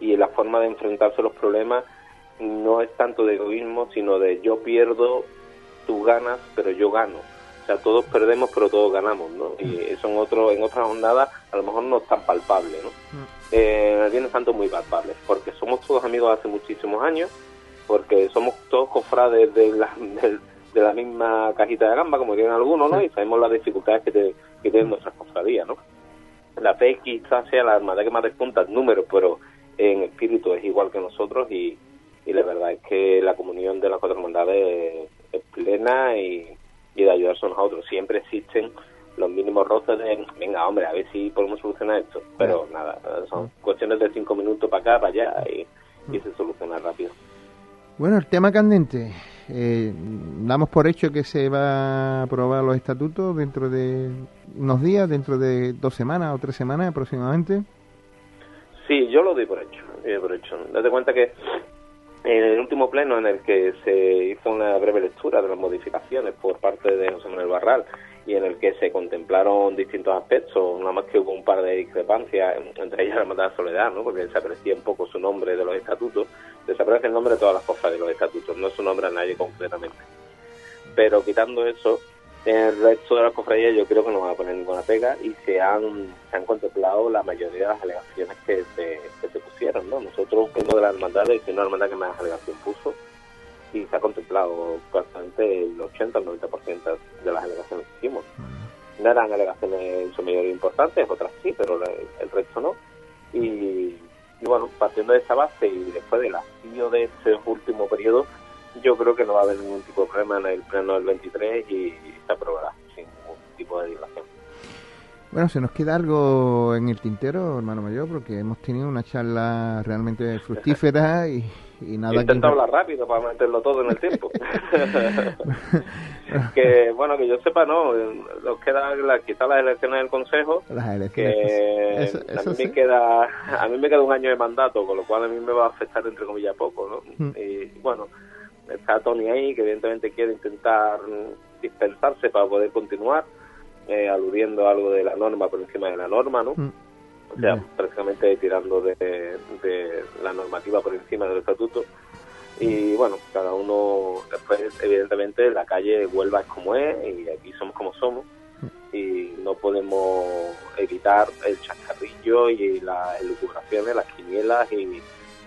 y la forma de enfrentarse a los problemas no es tanto de egoísmo, sino de yo pierdo, tú ganas, pero yo gano. O sea, todos perdemos, pero todos ganamos, ¿no? Y mm. eso en, otro, en otras jornadas a lo mejor no es tan palpable, ¿no? Mm. Eh, Viernes Santo muy palpable, porque somos todos amigos hace muchísimos años, porque somos todos cofrades de la, de, la misma cajita de gamba, como tienen algunos, ¿no? Y sabemos las dificultades que, que tienen nuestras cofradías, ¿no? La fe quizás sea la hermandad que más despunta en número, pero en espíritu es igual que nosotros y, y la verdad es que la comunión de las cuatro hermandades es, plena y, y, de ayudarse unos a otros. Siempre existen los mínimos roces de, venga, hombre, a ver si podemos solucionar esto. Pero nada, son cuestiones de cinco minutos para acá, para allá y, y se soluciona rápido. Bueno, el tema candente. Eh, damos por hecho que se va a aprobar los estatutos dentro de unos días, dentro de dos semanas o tres semanas aproximadamente. Sí, yo lo doy por hecho. por hecho. Date cuenta que en el último pleno en el que se hizo una breve lectura de las modificaciones por parte de José Manuel Barral y en el que se contemplaron distintos aspectos, nada más que hubo un par de discrepancias, entre ellas la Hermandad de Soledad, ¿no? porque desaparecía un poco su nombre de los estatutos, desaparece el nombre de todas las cosas de los estatutos, no su nombre a nadie concretamente. Pero quitando eso, el resto de las cofradías yo creo que no van a poner ninguna pega y se han, se han contemplado la mayoría de las alegaciones que se, que se pusieron. ¿no? Nosotros, uno de las hermandades, y una hermandad que más alegación puso, y se ha contemplado prácticamente el 80 o 90% de las alegaciones que hicimos. No eran alegaciones en su mayoría importantes, otras sí, pero el resto no. Y, bueno, partiendo de esa base y después del hastío de ese último periodo, yo creo que no va a haber ningún tipo de problema en el pleno del 23 y se aprobará sin ningún tipo de dilación. Bueno, se nos queda algo en el tintero, hermano mayor, porque hemos tenido una charla realmente fructífera y, y nada. Intento hablar rápido para meterlo todo en el tiempo. que bueno, que yo sepa, no, nos queda la, quizás las elecciones del Consejo. Las elecciones. Que a mí me queda, a mí me queda un año de mandato, con lo cual a mí me va a afectar entre comillas poco, ¿no? Mm. Y bueno está Tony ahí, que evidentemente quiere intentar dispensarse para poder continuar, eh, aludiendo a algo de la norma por encima de la norma, ¿no? Mm. O sea, prácticamente tirando de, de, la normativa por encima del estatuto. Y bueno, cada uno, después, evidentemente, la calle Huelva es como es y aquí somos como somos. Mm. Y no podemos evitar el chascarrillo y las elucubraciones, las quinielas y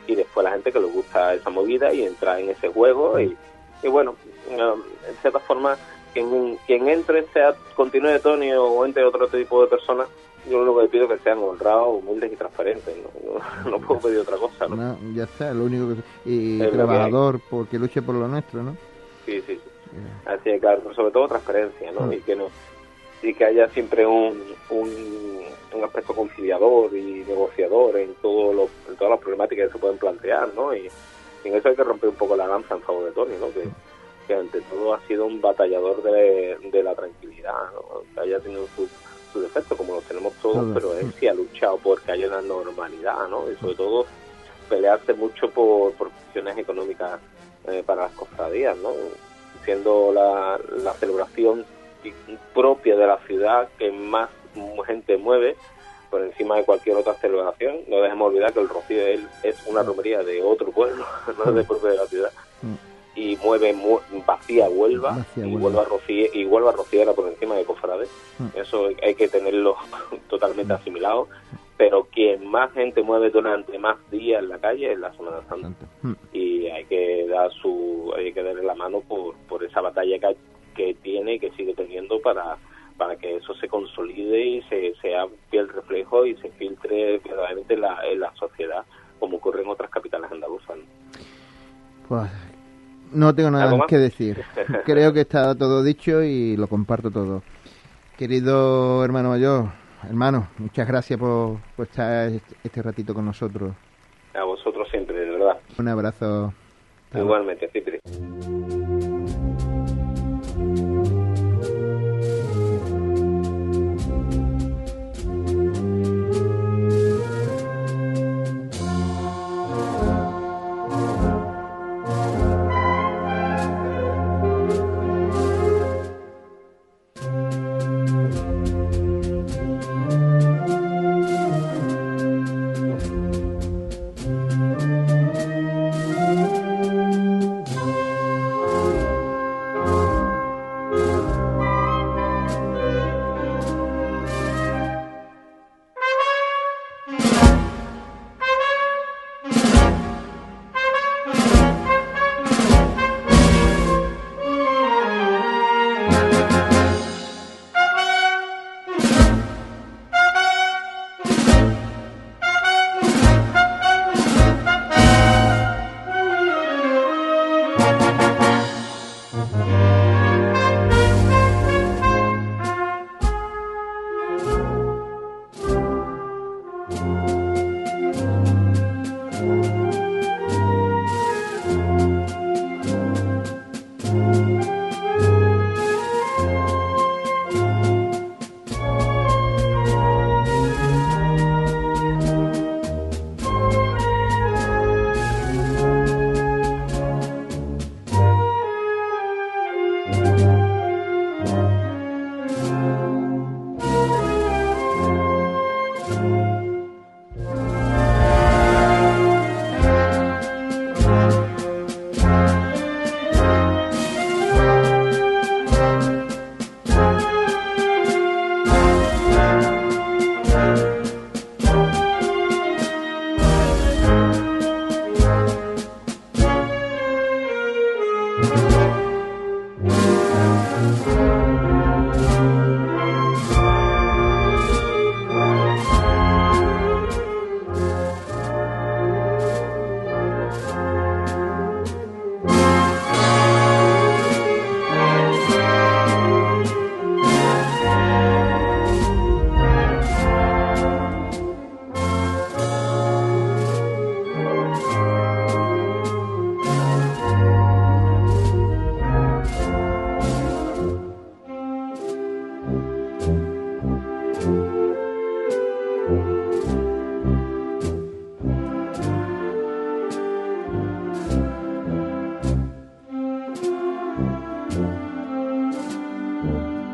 y después la gente que le gusta esa movida y entra en ese juego y, y bueno, um, en cierta forma quien, quien entre sea continúe Tony o entre otro tipo de personas yo lo que pido es que sean honrados, humildes y transparentes. No, no, puedo pedir otra cosa. ¿no? ya está, lo único que. Y trabajador, porque luche por lo nuestro, ¿no? Sí, sí. sí. Así es, claro, sobre todo transparencia, ¿no? Mm. Y que no y que haya siempre un, un, aspecto conciliador y negociador en, todo lo, en todas las problemáticas que se pueden plantear, ¿no? Y, en eso hay que romper un poco la lanza en favor de Tony, ¿no? Que, que ante todo ha sido un batallador de, de la tranquilidad, ¿no? que haya tenido su, su defecto, como lo tenemos todos, pero él sí ha luchado por que haya una normalidad, ¿no? Y sobre todo pelearse mucho por, por cuestiones económicas eh, para las cofradías, ¿no? Siendo la, la celebración propia de la ciudad que más gente mueve por encima de cualquier otra celebración. No dejemos olvidar que el Rocío es una romería de otro pueblo, no es de propio de la ciudad. Mm. Y mueve vacía Huelva, y, Huelva Rocío, y Huelva Rociera por encima de Cofrades. Mm. Eso hay que tenerlo totalmente asimilado. Pero quien más gente mueve durante más días en la calle es la Semana Santa. Mm. Y hay que dar su hay que darle la mano por, por esa batalla que hay que tiene y que sigue teniendo para, para que eso se consolide y se sea fiel reflejo y se filtre verdaderamente en la, en la sociedad, como ocurre en otras capitales andaluzas. Pues no tengo nada más que decir. Creo que está todo dicho y lo comparto todo. Querido hermano mayor, hermano, muchas gracias por, estar este, este ratito con nosotros. A vosotros siempre, de verdad. Un abrazo. Igualmente, siempre.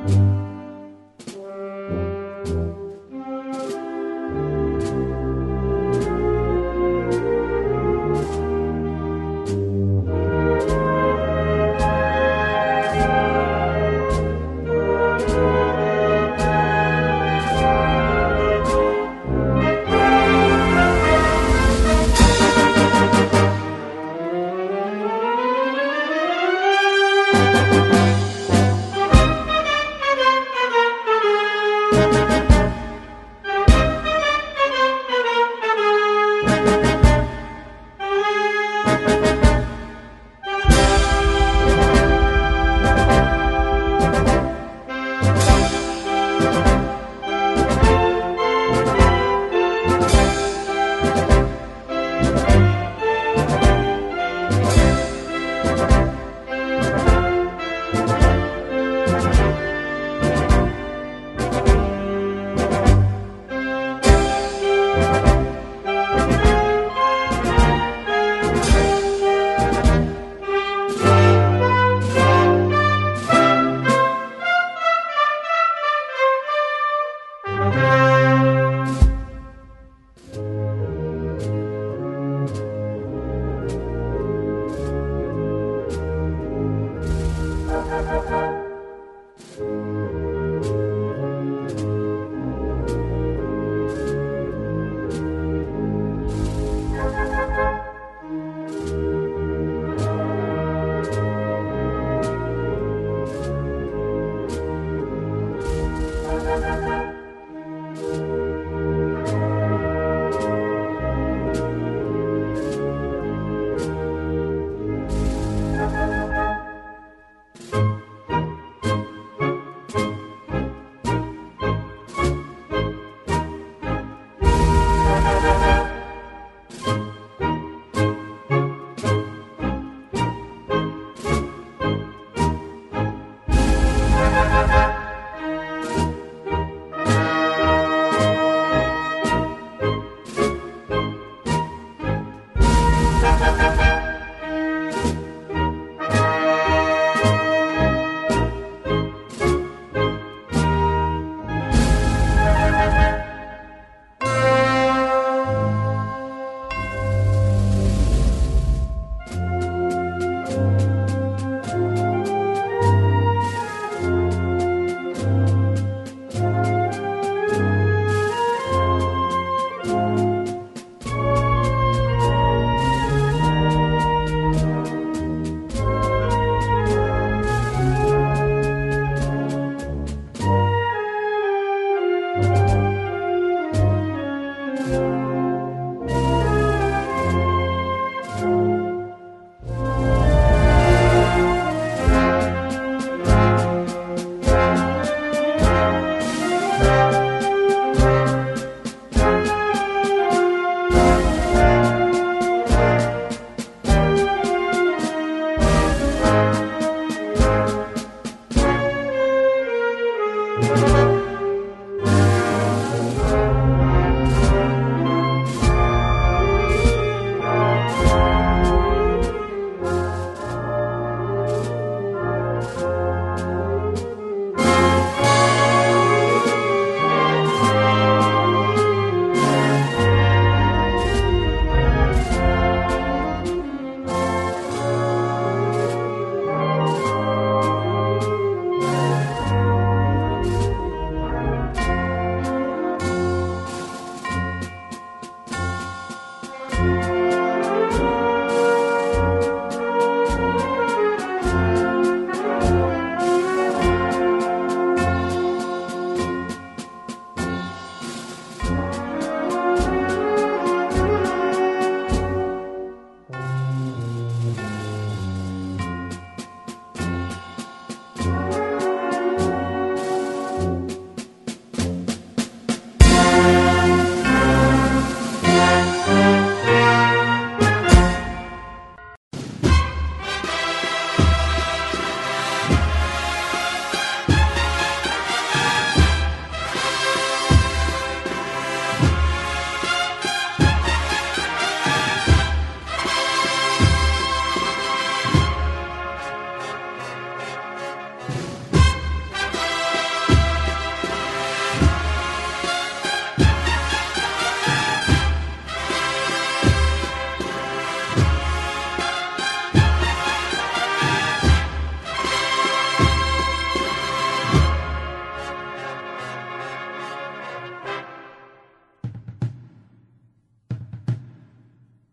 Bye.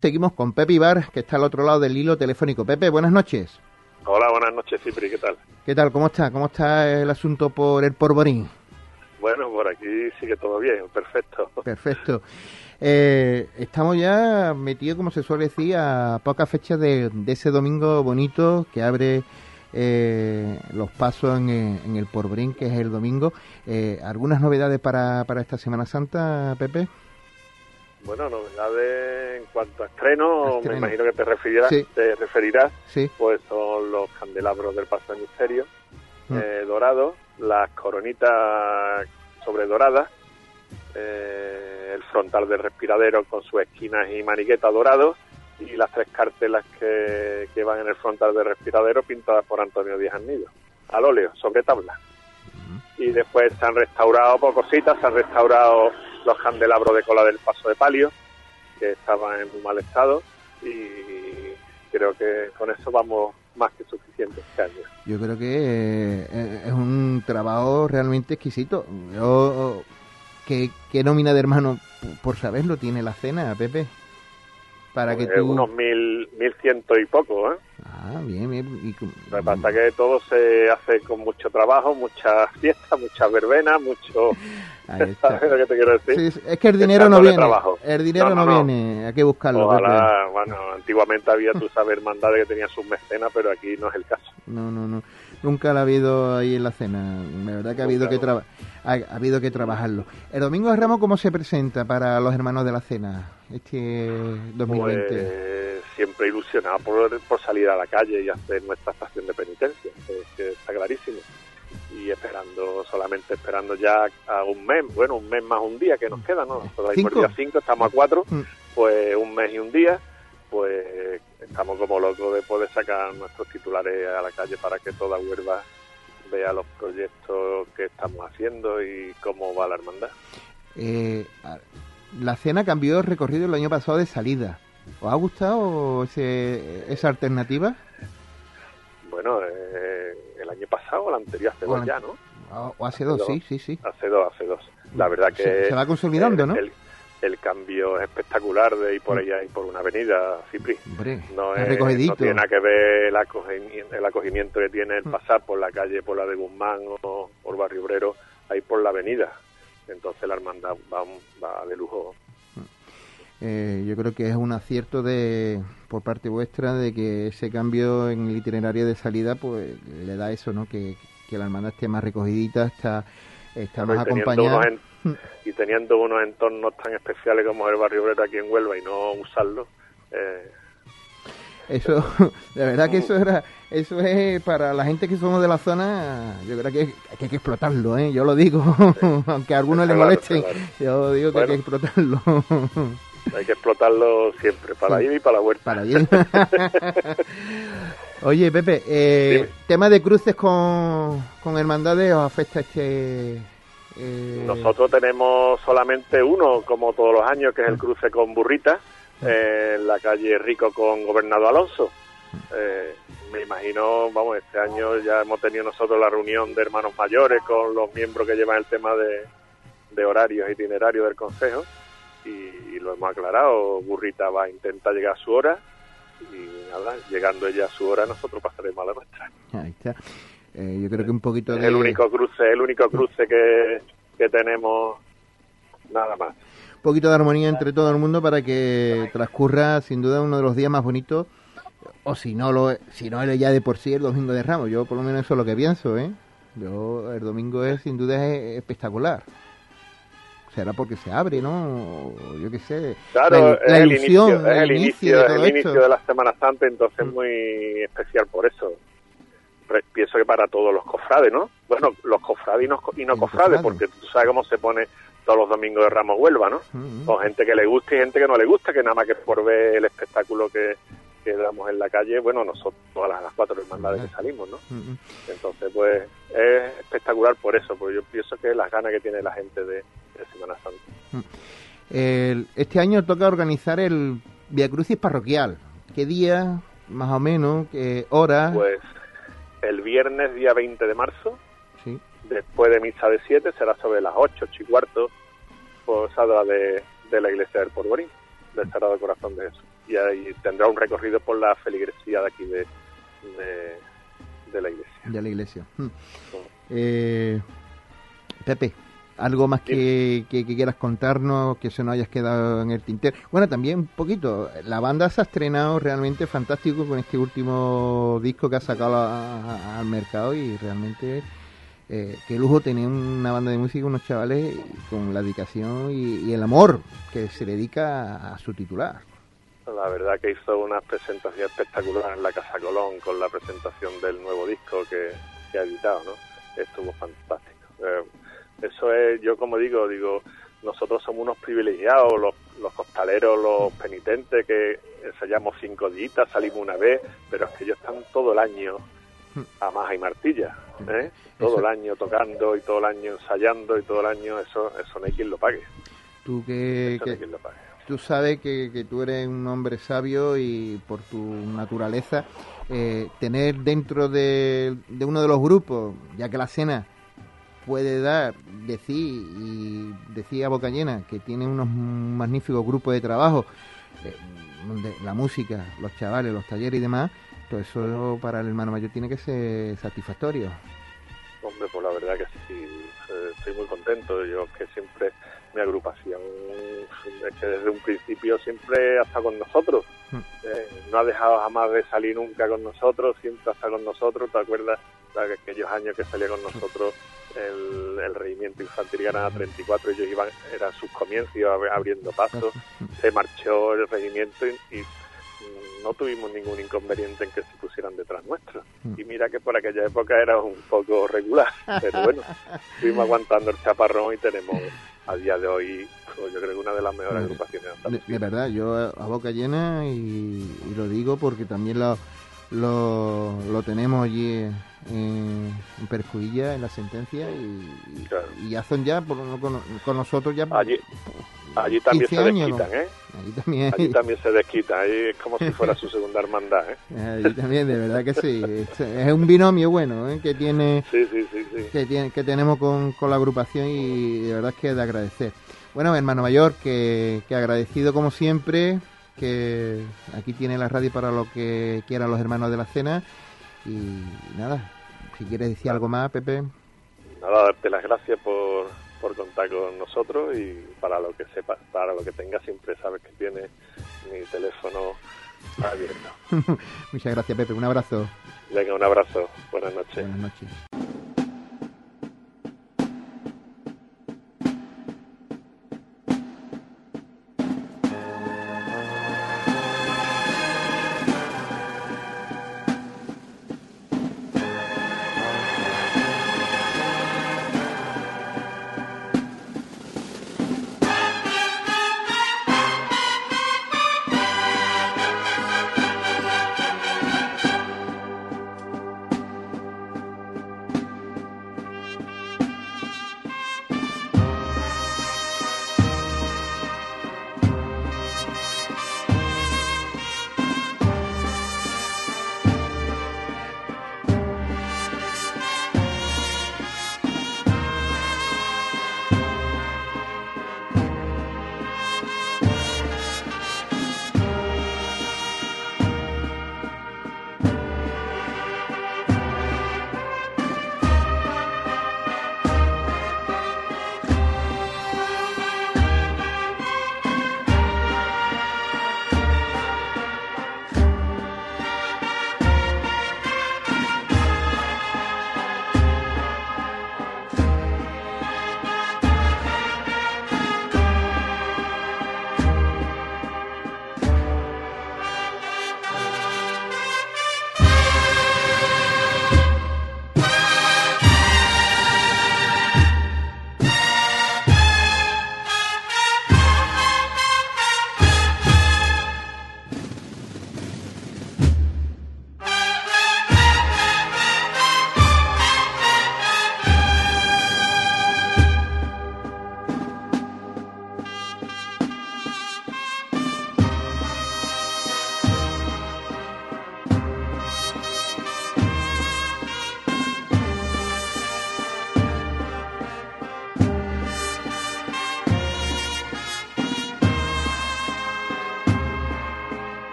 Seguimos con Pepe Ibar, que está al otro lado del hilo telefónico. Pepe, buenas noches. Hola, buenas noches, Cipri, ¿qué tal? ¿Qué tal? ¿Cómo está? ¿Cómo está el asunto por el Porborín? Bueno, por aquí sigue todo bien, perfecto. Perfecto. Eh, estamos ya metidos, como se suele decir, a pocas fechas de, ese domingo bonito que abre eh, los pasos en, en, el Porborín, que es el domingo. Eh, ¿Algunas novedades para, para esta Semana Santa, Pepe? Bueno, novedades en cuanto a estreno, me imagino que te referirás, te referirás pues son los candelabros del Paso del Misterio, mm. eh, dorados, las coronitas sobre doradas, eh, el frontal del respiradero con sus esquinas y maniquetas dorados y las tres cartelas que, que van en el frontal del respiradero pintadas por Antonio Díaz Arnido, al óleo, sobre tabla. Mm. Y después se han restaurado por cositas, se han restaurado los candelabros de cola del paso de palio, que estaban en muy mal estado, y creo que con eso vamos más que suficiente este año. Yo creo que eh, es un trabajo realmente exquisito. Yo, ¿qué, qué nómina de hermano, por saberlo, tiene la cena, Pepe? Para que tú... Unos mil, mil ciento y poco, ¿eh? Ah, bien, bien. Y... Lo que pasa es que todo se hace con mucho trabajo, muchas fiestas, muchas verbenas, mucho... ¿Sabes lo que te quiero decir? es que el dinero no viene. El dinero no, viene, hay que buscarlo. Ojalá, bueno, antiguamente había, tú sabes, hermandades que tenían sus mecenas, pero aquí no es el caso. No, no, no. Nunca la ha habido ahí en la cena. La verdad que ha habido que, ha, ha, habido que trabajarlo. El Domingo de Ramos, ¿cómo se presenta para los hermanos de la cena este 2020? Pues, siempre ilusionado por, por salir a la calle y hacer nuestra estación de penitencia, que, está clarísimo. Y esperando, solamente esperando ya a un mes, bueno, un mes más un día que nos queda, ¿no? Todavía por día 5, estamos a 4, mm. pues un mes y un día, pues estamos como locos de poder sacar nuestros titulares a la calle para que toda Huelva vea los proyectos que estamos haciendo y cómo va la hermandad. Eh, la cena cambió el recorrido el año pasado de salida. ¿Os ha gustado ese, esa alternativa? Bueno, eh, el año pasado o el anterior, hace dos ya, ¿no? O hace, dos, sí, sí, sí. Hace dos, hace dos. La verdad que... Se, va consolidando, ¿no? el cambio es espectacular de ir por mm. allá y por una avenida, Cipri. no, es, no tiene nada que ver el acogimiento, el acogimiento que tiene el mm. pasar por la calle, por la de Guzmán o por Barrio Obrero, ahí por la avenida. Entonces la hermandad va, de lujo. Mm. Eh, yo creo que es un acierto de por parte vuestra de que ese cambio en el itinerario de salida pues le da eso, ¿no? Que, que la hermandad esté más recogidita, está, está más acompañada y teniendo unos entornos tan especiales como el barrio Breta aquí en Huelva y no usarlo. Eh, eso, de verdad que eso era, eso es para la gente que somos de la zona, yo creo que, hay que explotarlo, ¿eh? yo lo digo, aunque a algunos les molesten, yo digo que hay que explotarlo. hay que explotarlo siempre, para ir y para la huerta. Para ir. Oye, Pepe, eh, tema de cruces con, con hermandades, ¿os afecta este, eh, Nosotros tenemos solamente uno, como todos los años, que es el cruce con Burrita, eh, en la calle Rico con Gobernador Alonso. Eh, me imagino, vamos, este año ya hemos tenido nosotros la reunión de hermanos mayores con los miembros que llevan el tema de, de horarios e itinerarios del Consejo y, lo hemos aclarado. Burrita va a intentar llegar a su hora y nada, llegando ella a su hora nosotros pasaremos a la nuestra. Ahí está. Eh, yo creo que un poquito de... El único cruce, el único cruce que, que tenemos, nada más. Un poquito de armonía entre todo el mundo para que transcurra sin duda uno de los días más bonitos, o si no lo si no ya de por sí el domingo de Ramos. Yo por lo menos eso es lo que pienso, ¿eh? Yo el domingo es sin duda es espectacular será porque se abre, ¿no? Yo qué sé. Claro, la, es ilusión, el inicio, el inicio, de la Semana Santa, entonces mm. muy especial por eso pienso que para todos los cofrades, ¿no? Bueno, los cofrades y no, y no cofrades, porque tú sabes cómo se pone todos los domingos de Ramos Huelva, ¿no? Con gente que le gusta y gente que no le gusta, que nada más que por ver el espectáculo que, que damos en la calle, bueno, nosotros, todas las, cuatro hermandades que salimos, ¿no? Entonces, pues, es espectacular por eso, porque yo pienso que las ganas que tiene la gente de, Semana Santa. este año toca organizar el Via Crucis parroquial. ¿Qué día, más o menos? ¿Qué hora? Pues el viernes día 20 de marzo, después de misa de 7, será sobre las 8, 8 y cuarto, posada de, de la iglesia del Porborín, del Sagrado Corazón de Jesús. Y ahí tendrá un recorrido por la feligresía de aquí de, de, la iglesia. De la iglesia. Hmm. Eh, Pepe, algo más que, que, quieras contarnos, que se nos hayas quedado en el tintero. Bueno, también un poquito, la banda se ha estrenado realmente fantástico con este último disco que ha sacado al mercado y realmente eh, qué lujo tener una banda de música, unos chavales con la dedicación y, el amor que se dedica a, su titular. La verdad que hizo una presentación espectacular en la Casa Colón con la presentación del nuevo disco que, ha editado, ¿no? Estuvo fantástico. Eh, eso es, yo como digo, digo, nosotros somos unos privilegiados, los, los costaleros, los penitentes, que ensayamos cinco días, salimos una vez, pero es que ellos están todo el año a maja y martilla, ¿eh? todo el año tocando y todo el año ensayando y todo el año, eso, eso no hay quien lo pague. Tú que, tú sabes que, que, tú eres un hombre sabio y por tu naturaleza, eh, tener dentro de, de uno de los grupos, ya que la cena puede dar, decir, y decía Boca Llena, que tiene unos magníficos grupos de trabajo, eh, donde la música, los chavales, los talleres y demás, todo eso para el hermano mayor tiene que ser satisfactorio. Hombre, pues la verdad que sí, eh, estoy muy contento. Yo que siempre mi agrupación es que desde un principio siempre ha estado con nosotros. Mm. Eh, no ha dejado jamás de salir nunca con nosotros, siempre estado con nosotros. ¿Te acuerdas de aquellos años que salía con nosotros el, el regimiento infantil Granada 34? Ellos iban, eran sus comienzos, abriendo pasos. Se marchó el regimiento y, no tuvimos ningún inconveniente en que se pusieran detrás nuestro. Mm. Y mira que por aquella época era un poco regular, pero bueno, fuimos aguantando el chaparrón y tenemos a día de hoy, pues, yo creo que una de las mejores agrupaciones. De, verdad, yo a boca llena y, lo digo porque también lo, lo, tenemos allí en, Perjuilla, en la sentencia, y, y hacen ya con, nosotros ya... Allí, allí también se desquitan, ¿eh? Allí también, allí también se desquitan, ahí es como si fuera su segunda hermandad, ¿eh? Allí también, de verdad que sí. Es un binomio bueno, ¿eh? Que tiene... Que, tiene, que tenemos con, con la agrupación y de verdad es que es de agradecer. Bueno, hermano mayor, que, que agradecido como siempre, que aquí tiene la radio para lo que quieran los hermanos de la cena. Y nada, si quieres decir algo más, Pepe. Nada, darte las gracias por, por contar con nosotros y para lo que sepa, para lo que tenga siempre sabes que tiene mi teléfono abierto. Muchas gracias, Pepe. Un abrazo. Venga, un abrazo. Buenas noches. Buenas noches.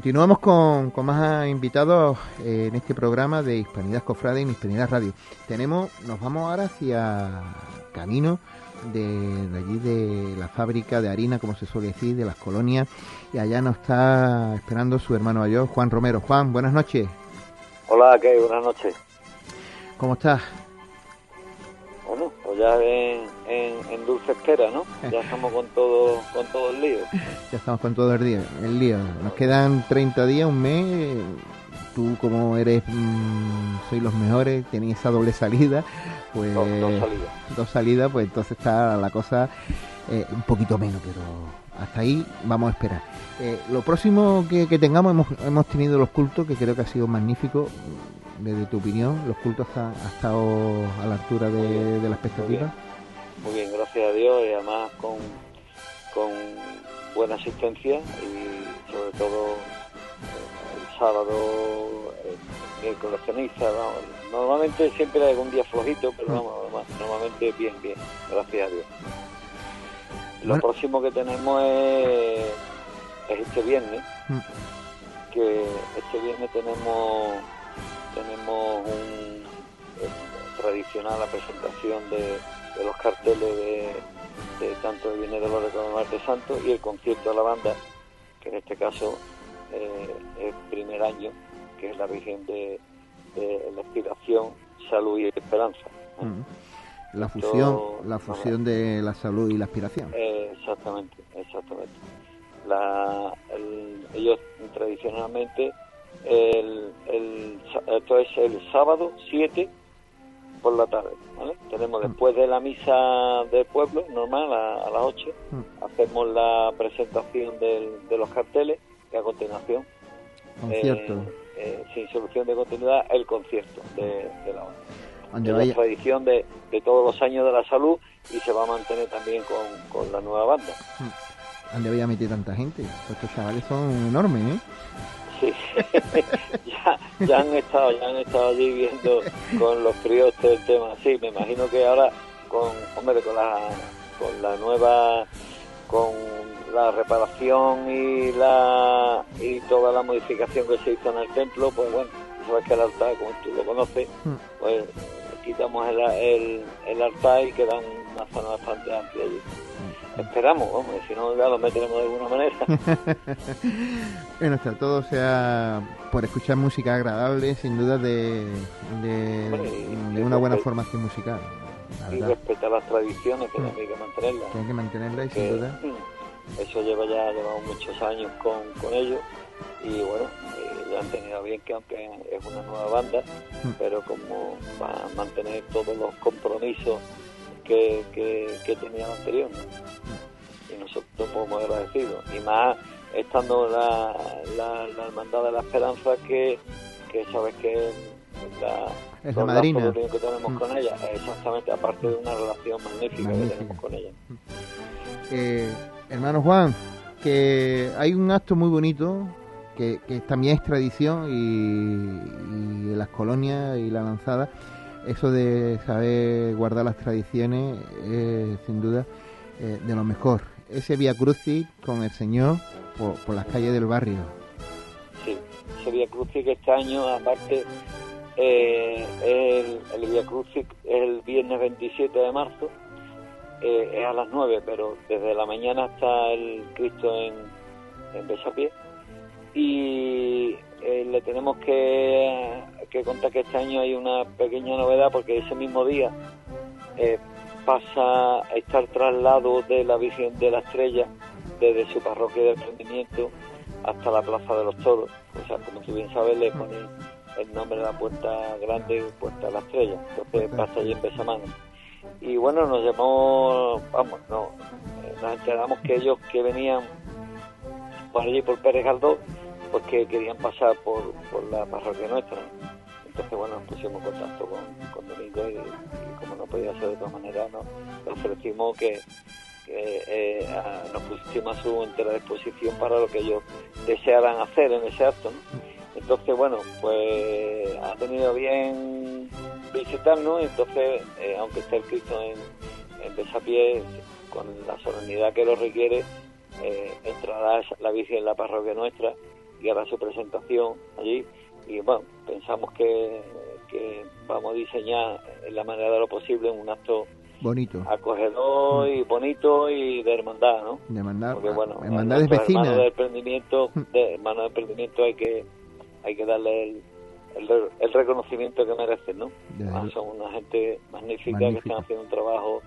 Continuamos con, con más invitados eh, en este programa de Hispanidad Cofrade y Hispanidad Radio. Tenemos, nos vamos ahora hacia camino de, allí de la fábrica de harina, como se suele decir, de las colonias, y allá nos está esperando su hermano mayor, Juan Romero. Juan, buenas noches. Hola, ¿qué? Buenas noches. ¿Cómo estás? Ya en, en, dulce espera, ¿no? Ya estamos con todo, con todo el lío. Ya estamos con todo el, día, el lío. Nos quedan 30 días, un mes. Tú como eres, mmm, soy los mejores, tenéis esa doble salida, pues dos, salidas. Dos salidas, pues entonces está la cosa eh, un poquito menos, pero hasta ahí vamos a esperar. Eh, lo próximo que, que, tengamos, hemos, hemos tenido los cultos, que creo que ha sido magnífico desde tu opinión, los cultos han, estado a la altura de, la expectativa. Muy bien. gracias a Dios y además con, con buena asistencia y sobre todo eh, el sábado, el miércoles ceniza, normalmente siempre hay algún día flojito, pero mm. vamos, normalmente bien, bien, gracias a Dios. Lo próximo que tenemos es, este viernes, mm. que este viernes tenemos tenemos un, tradicional la presentación de, los carteles de, tanto el Viene de los de Marte Santo y el concierto de la banda, que en este caso eh, es primer año, que es la Virgen de, la Inspiración, Salud y Esperanza. Mm. La fusión, la fusión de la salud y la aspiración. exactamente, exactamente. La, ellos tradicionalmente el, el, esto es el sábado 7 por la tarde. Tenemos mm. después de la misa del pueblo, normal, a, las 8, mm. hacemos la presentación de los carteles y a continuación, concierto. Eh, eh, sin solución de continuidad, el concierto de, la banda. la tradición de, de, todos los años de la salud y se va a mantener también con, con la nueva banda. Mm. ¿Dónde voy a meter tanta gente? Estos chavales son enormes, ¿eh? Sí, ya, ya, han estado, ya han estado allí viendo con los críos el tema. Sí, me imagino que ahora con, hombre, con la, con la nueva, con la reparación y la y toda la modificación que se hizo en el templo, pues bueno, sabes que el altar, como tú lo conoces, hmm. pues quitamos el, el, el altar y queda una zona bastante amplia allí. Esperamos, vamos, si no ya lo meteremos de alguna manera. bueno, está todo sea por escuchar música agradable, sin duda de, de, una buena formación musical. Y respetar las tradiciones, que mm. hay que mantenerlas. hay que mantenerlas, y sin duda. Mm, eso lleva ya, llevamos muchos años con, con ellos y bueno, eh, ya han tenido bien que aunque es una nueva banda, mm. pero como va a mantener todos los compromisos que, que, que tenía anterior. Y nosotros podemos agradecidos. Y más estando la, la, la, Hermandad de la Esperanza, que, que sabes que la, es la madrina que tenemos con ella, exactamente, aparte de una relación magnífica, que tenemos con ella. Eh, hermano Juan, que hay un acto muy bonito que, que también es tradición y, y las colonias y la lanzada eso de saber guardar las tradiciones es sin duda eh, de lo mejor. Ese Via Crucis con el Señor por, las calles del barrio. Sí, ese Via Crucis que este año, aparte, eh, el, el Via Crucis es el viernes 27 de marzo, eh, es a las 9, pero desde la mañana está el Cristo en, en Besapié y le tenemos que que contar que este año hay una pequeña novedad porque ese mismo día eh, pasa a estar traslado de la Virgen de la Estrella desde su parroquia de emprendimiento hasta la Plaza de los Toros. O sea, como tú bien sabes, le pone el nombre de la puerta grande, puerta de la Estrella. Entonces pasa allí en Besamano. Y bueno, nos llamó, vamos, no, eh, nos enteramos que ellos que venían por allí por Pérez Galdós, pues que querían pasar por, por la parroquia nuestra. Entonces, bueno, nos pusimos en contacto con, Domingo y, como no podía ser de otra manera, nos, ofrecimos que, eh, nos pusimos a su entera disposición para lo que ellos desearan hacer en ese acto. Entonces, bueno, pues ha tenido bien visitarnos, entonces, eh, aunque esté el Cristo en, en con la solemnidad que lo requiere, eh, entrará la Virgen en la parroquia nuestra y hará su presentación allí. Y bueno, pensamos que, vamos a diseñar en la manera de lo posible un acto bonito. acogedor y bonito y de hermandad no de hermandad. Porque bueno hermandades vecinas de emprendimiento de hermanos de emprendimiento hay que hay que darle el, el, reconocimiento que merecen no son una gente magnífica, que están haciendo un trabajo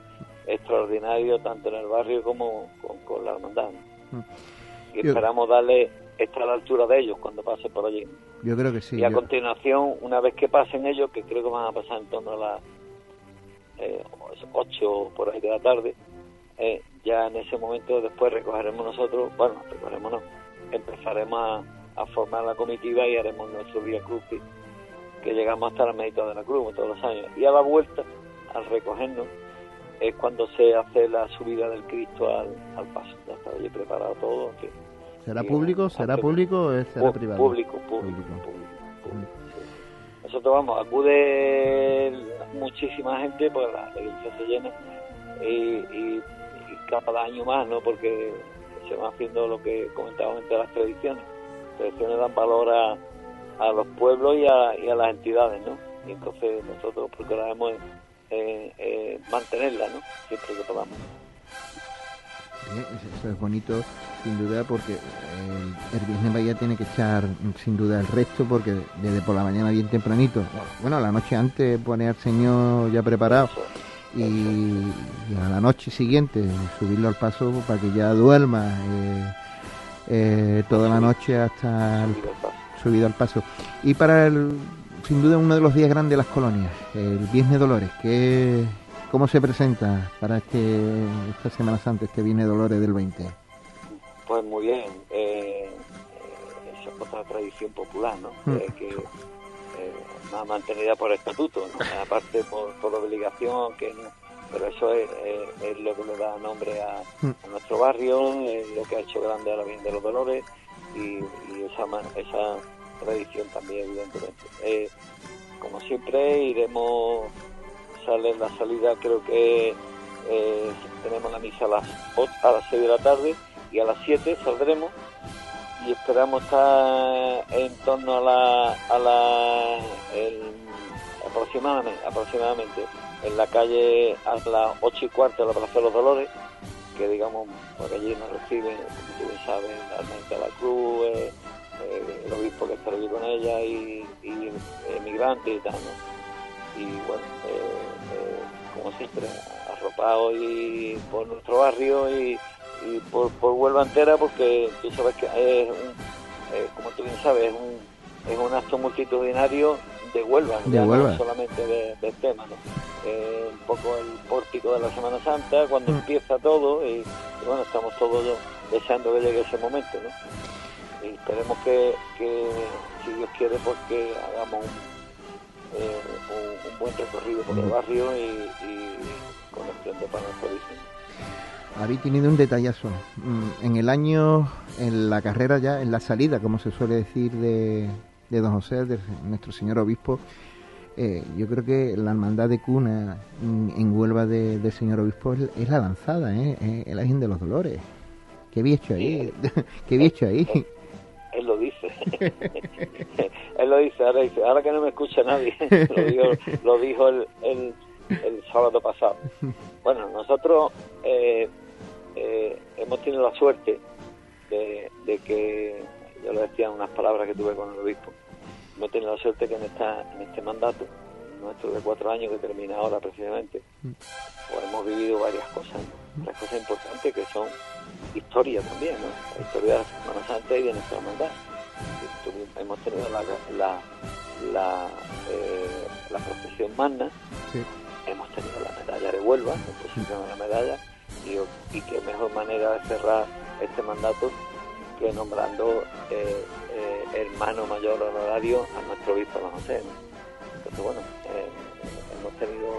extraordinario tanto en el barrio como con, la hermandad y esperamos darle estar a la altura de ellos cuando pase por allí. Yo creo que sí. Y a continuación, una vez que pasen ellos, que creo que van a pasar en torno a las eh, 8 por ahí de la tarde, eh, ya en ese momento después recogeremos nosotros, bueno, recogeremos no, empezaremos a, formar la comitiva y haremos nuestro día cruz que llegamos hasta la medita de la cruz todos los años. Y a la vuelta, al recogernos, es cuando se hace la subida del Cristo al, al paso. Ya está allí preparado todo, en fin ¿Será público? ¿Será público o será privado? Público, público. Nosotros vamos, acude muchísima gente, pues la, iglesia se llena y, cada año más, ¿no? Porque se van haciendo lo que comentábamos entre las tradiciones. Las tradiciones dan valor a, los pueblos y a, y a, las entidades, ¿no? Y entonces nosotros procuraremos eh, eh, mantenerla, ¿no? Siempre que podamos. Eso es bonito, sin duda, porque el, el Bahía tiene que echar, sin duda, el resto, porque desde por la mañana bien tempranito, bueno, la noche antes pone al Señor ya preparado y, a la noche siguiente subirlo al paso para que ya duerma eh, eh, toda la noche hasta el, subido al paso. Y para el, sin duda, uno de los días grandes de las colonias, el Viernes Dolores, que ¿Cómo se presenta para este, esta Semana Santa, este viene Dolores del 20? Pues muy bien. Eh, es otra tradición popular, ¿no? Mm. que eh, más mantenida por estatuto, aparte por, por obligación, que pero eso es, lo que le da nombre a, mm. nuestro barrio, es lo que ha hecho grande a la Bien de los Dolores y, esa, esa tradición también, evidentemente. Eh, como siempre, iremos sale la salida, creo que eh, tenemos la misa a las, a las 6 de la tarde y a las 7 saldremos y esperamos estar en torno a la, a la aproximadamente, aproximadamente en la calle a las 8 y cuarto de la Plaza de los Dolores, que digamos, por allí nos reciben, como ustedes saben, de la Cruz, eh, el obispo que está allí con ella y, y emigrantes y tal, ¿no? y bueno, eh, como siempre, arropado y por nuestro barrio y, por, por, Huelva entera, porque tú sabes que es un, eh, como tú bien sabes, es un, es un acto multitudinario de Huelva, no solamente de, del tema, ¿no? un poco el pórtico de la Semana Santa, cuando mm. empieza todo, y, bueno, estamos todos deseando que llegue ese momento, ¿no? Y esperemos que, que si Dios quiere, pues que hagamos un eh, un, buen recorrido por el barrio y, con el para. Habéis tenido un detallazo. Mm, en el año, en la carrera ya, en la salida, como se suele decir, de, de Don José, de nuestro señor obispo, eh, yo creo que la hermandad de cuna en Huelva del de señor obispo es, la lanzada, ¿eh? es la Virgen de los Dolores. ¿Qué había hecho ahí? ¿Qué había hecho ahí? Él lo dice. él lo dice ahora, que no me escucha nadie, lo, dijo, el, el, sábado pasado. Bueno, nosotros eh, eh, hemos tenido la suerte de, que, yo lo decía unas palabras que tuve con el obispo, hemos tenido la suerte que en, esta, en este mandato, nuestro de cuatro años que termina ahora precisamente, pues hemos vivido varias cosas, las cosas importantes que son historia también, ¿no? La historia de la Semana Santa y de nuestra hermandad. Hemos tenido la, la, la, eh, la procesión magna, hemos tenido la medalla de Huelva, de la medalla, y, y qué mejor manera de cerrar este mandato que nombrando eh, eh, hermano mayor honorario a nuestro obispo Don José. Entonces, bueno, hemos tenido,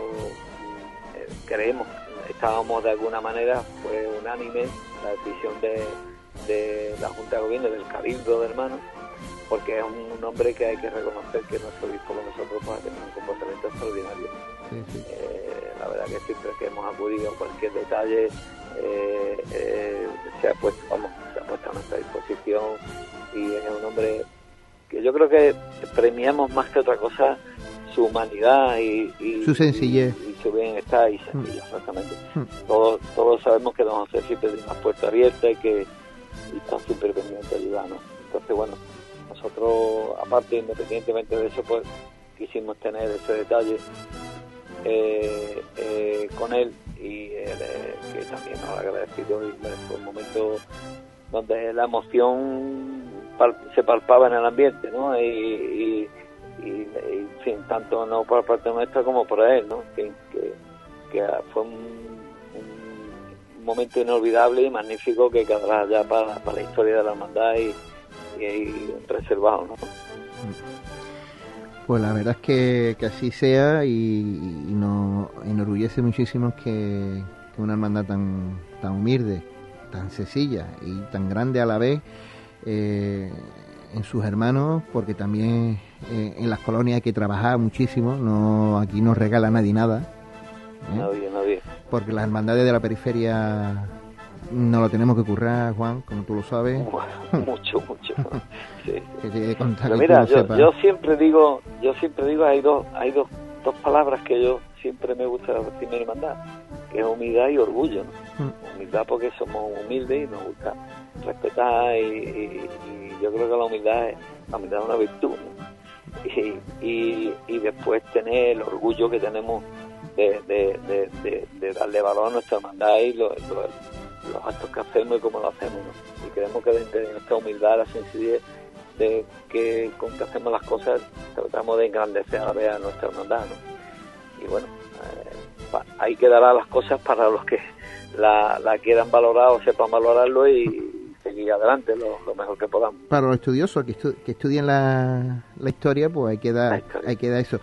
creemos, estábamos de alguna manera, fue unánime la decisión de, la Junta de Gobierno, del Cabildo de Hermanos, porque es un, hombre que hay que reconocer que nuestro obispo con nosotros pues, ha tenido un comportamiento extraordinario. Eh, la verdad que siempre que hemos acudido a cualquier detalle eh, eh, se, ha puesto, vamos, se ha puesto a nuestra disposición y es un hombre que yo creo que premiamos más que otra cosa su humanidad y, su sencillez y, su bienestar y sencillez, mm. exactamente. Mm. Todos, todos sabemos que a hacer siempre una puerta abierta y que y está siempre pendiente de ayudarnos. Entonces, bueno, nosotros, aparte, independientemente de eso, pues quisimos tener ese detalle eh, eh, con él y eh, que también nos ha agradecido y fue un momento donde la emoción se palpaba en el ambiente, ¿no? Y, y, en fin, tanto no por parte nuestra como por él, ¿no? Que, fue un, momento inolvidable y magnífico que quedará ya para, para la historia de la hermandad y, y, reservado, ¿no? Pues la verdad es que, que así sea y, nos enorgullece muchísimo que, una hermandad tan, tan humilde, tan sencilla y tan grande a la vez eh, en sus hermanos, porque también eh, en las colonias hay que trabajar muchísimo, no aquí no regala nadie nada. ¿eh? Nadie, nadie. Porque las hermandades de la periferia no lo tenemos que currar, Juan, como tú lo sabes. mucho, mucho. mira, yo, siempre digo, yo siempre digo, hay dos, hay dos, dos palabras que yo siempre me gusta decir mi hermandad, que es humildad y orgullo. Mm. Humildad porque somos humildes y nos gusta respetar y, yo creo que la humildad es, la humildad es una virtud. Y, y, después tener el orgullo que tenemos de, de, darle valor a nuestra hermandad y los actos que hacemos y cómo lo hacemos. Y creemos que de nuestra humildad, la sencillez de que con que hacemos las cosas tratamos de engrandecer a a nuestra hermandad. Y bueno, eh, ahí quedarán las cosas para los que la, la quieran valorar o sepan valorarlo y seguir adelante lo, mejor que podamos. Para los estudiosos que, que estudien la, la, historia, pues hay que dar, hay que dar eso.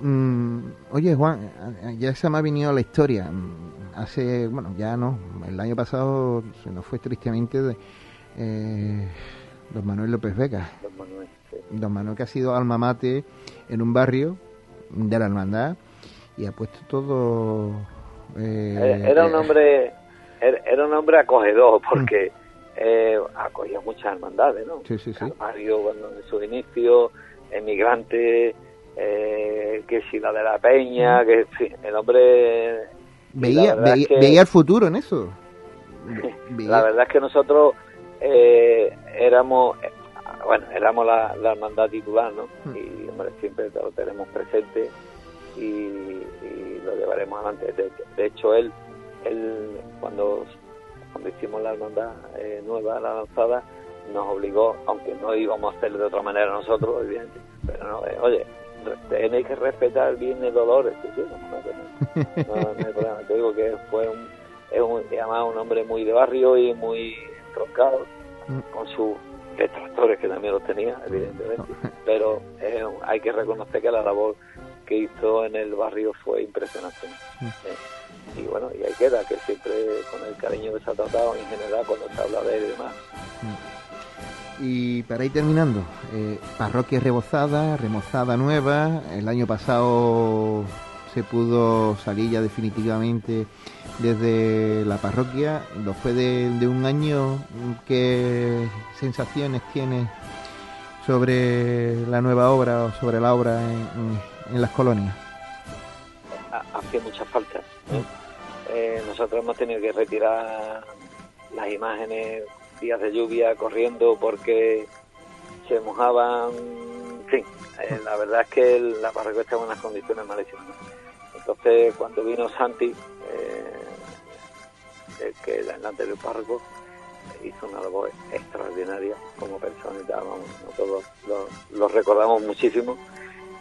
Mm, oye, Juan, ya se me ha venido la historia. Mm, hace, bueno, ya no, el año pasado se nos fue tristemente de, eh, don Manuel López Vega. Don Manuel, Don Manuel que ha sido alma mate en un barrio de la hermandad y ha puesto todo... Eh, era un eh, hombre era un hombre acogedor porque eh, acogía muchas hermandades, ¿no? Sí, sí, sí. cuando en su inicio, emigrante, eh, que si la de la Peña, que el hombre... Veía, veía, el futuro en eso. La verdad es que nosotros eh, éramos, bueno, éramos la, hermandad titular, ¿no? Hmm. Y hombre, siempre lo tenemos presente y, lo llevaremos adelante. De, hecho, él, él cuando cuando hicimos la hermandad eh, nueva, la lanzada, nos obligó, aunque no íbamos a hacerlo de otra manera nosotros, evidente, pero no, eh, oye, tenéis que respetar bien el dolor, este, no, no, hay problema, te digo que fue un, es un, además un hombre muy de barrio y muy entroncado, mm. con sus detractores que también los tenía, evidentemente, pero eh, hay que reconocer que la labor que hizo en el barrio fue impresionante. Mm y bueno, y ahí queda, que siempre con el cariño que se ha tratado en general cuando se habla de él y demás. Y para ir terminando, eh, parroquia rebozada, remozada nueva, el año pasado se pudo salir ya definitivamente desde la parroquia, después de, de un año, ¿qué sensaciones tienes sobre la nueva obra o sobre la obra en, en las colonias? Hacía mucha falta eh, nosotros hemos tenido que retirar las imágenes días de lluvia corriendo porque se mojaban. En eh, la verdad es que la parroquia estaba en unas condiciones malísimas. Entonces, cuando vino Santi, eh, que el anterior párroco, hizo una labor extraordinaria como persona y nosotros lo, recordamos muchísimo.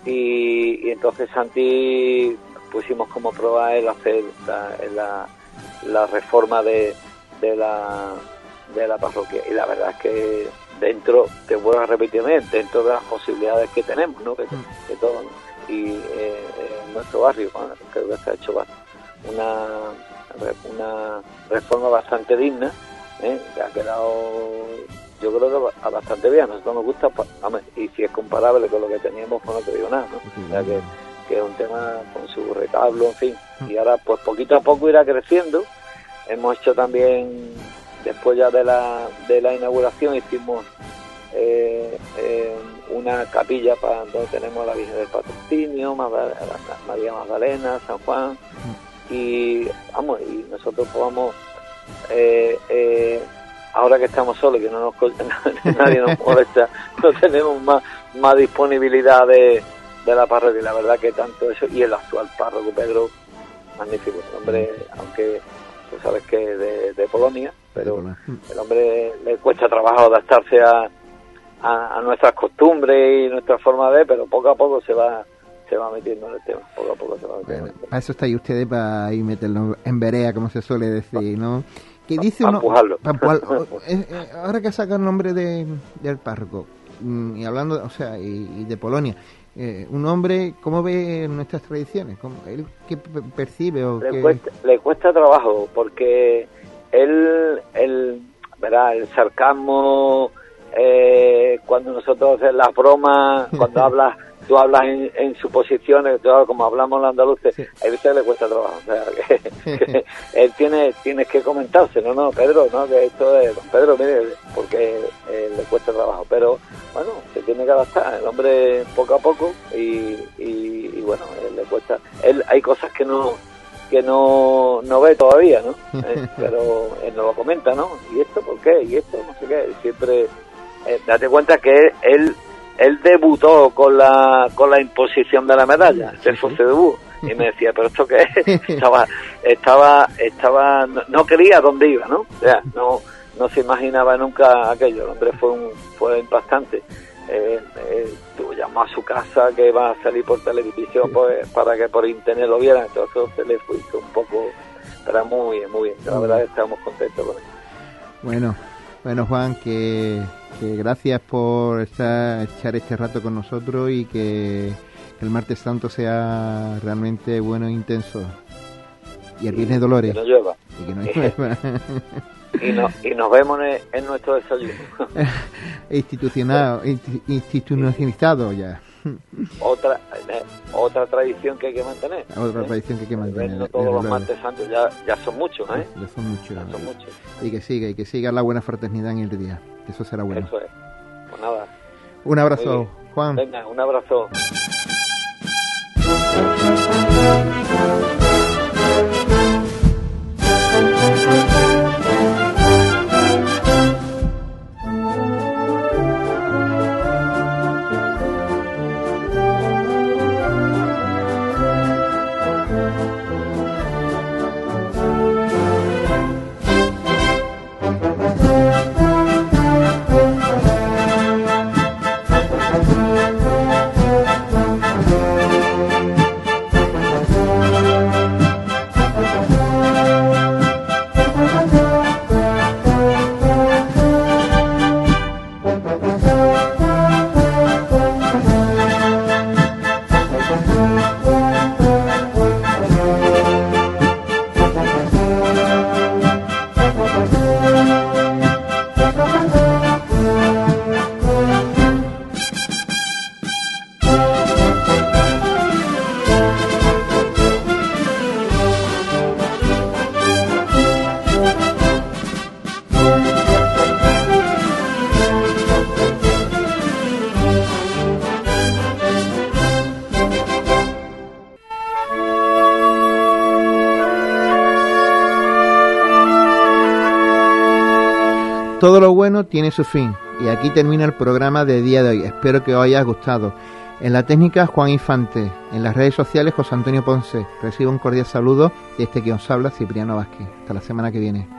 Y, y, entonces Santi pusimos como prueba el hacer la, la, reforma de, de, la, de la parroquia. Y la verdad es que dentro, te vuelvo a repetir, dentro de las posibilidades que tenemos, ¿no? que, mm. todo, y eh, en nuestro barrio, creo que se ha hecho una, una reforma bastante digna, ¿eh? que ha quedado yo creo que bastante bien. A nosotros nos gusta, y si es comparable con lo que teníamos, pues no te digo nada, ¿no? O sea que, que es un tema con su retablo, en fin. Y ahora, pues poquito a poco irá creciendo. Hemos hecho también, después ya de la, de la inauguración, hicimos eh, eh, una capilla para donde tenemos la Virgen del Patrocinio, María Magdalena, San Juan, y vamos, y nosotros podamos, eh, eh, ahora que estamos solos, que no nos nadie nos molesta, no tenemos más, más disponibilidad de, de la parroquia, y la verdad que tanto eso, y el actual párroco Pedro, magnífico, el hombre, aunque tú sabes que de, de Polonia, pero el hombre le cuesta trabajo adaptarse a a, nuestras costumbres y nuestra forma de, pero poco a poco se va se va metiendo en el tema, poco a poco se va metiendo. Para eso estáis ustedes para ir meterlo en verea, como se suele decir, ¿no? Que dice uno, eh, eh, ahora que saca el nombre de, del párroco mm, y hablando, o sea, y, de Polonia, eh, un hombre, ¿cómo ve nuestras tradiciones? ¿Cómo, él qué percibe o le, Cuesta, le cuesta trabajo porque él, él, verá, el sarcasmo eh, cuando nosotros hacemos las bromas, cuando hablas, tú hablas en, suposiciones, como hablamos los andaluces, a veces le cuesta trabajo. O sea, que, él tiene, tienes que comentarse, no, no, Pedro, no, que esto es, Pedro, mire, porque eh, le cuesta trabajo. Pero bueno, se tiene que adaptar el hombre poco a poco y, y, bueno, le cuesta. Él, hay cosas que no que no, no ve todavía, ¿no? Eh, pero él nos lo comenta, ¿no? ¿Y esto por qué? ¿Y esto no sé qué? Siempre eh, date cuenta que él él debutó con la con la imposición de la medalla, el fue debut y me decía, pero esto qué es? estaba estaba estaba no, quería dónde iba, ¿no? O sea, no no se imaginaba nunca aquello, el hombre fue un fue impactante. Eh, eh, llamó a su casa que iba a salir por televisión pues, para que por internet lo vieran, entonces se le fue un poco, pero muy bien, muy bien, la verdad estamos contentos con eso. Bueno, bueno Juan, que que gracias por estar, echar este rato con nosotros y que, el martes santo sea realmente bueno e intenso. Y el viernes Dolores. Que no llueva. Y que no llueva. y, nos vemos en, nuestro desayuno. Institucional, institucionalizado ya. otra eh, otra tradición que hay que mantener. Otra ¿eh? tradición que hay que mantener. todos los martes santos ya, ya son muchos, ¿eh? Ya son muchos. son muchos. Y que siga, y que siga la buena fraternidad en el día. Eso será bueno. Eso es. Pues nada. Un abrazo, Juan. Venga, un abrazo. Todo lo bueno tiene su fin. Y aquí termina el programa de día de hoy. Espero que os haya gustado. En la técnica, Juan Infante. En las redes sociales, José Antonio Ponce. Recibo un cordial saludo de este que os habla, Cipriano Vázquez. Hasta la semana que viene.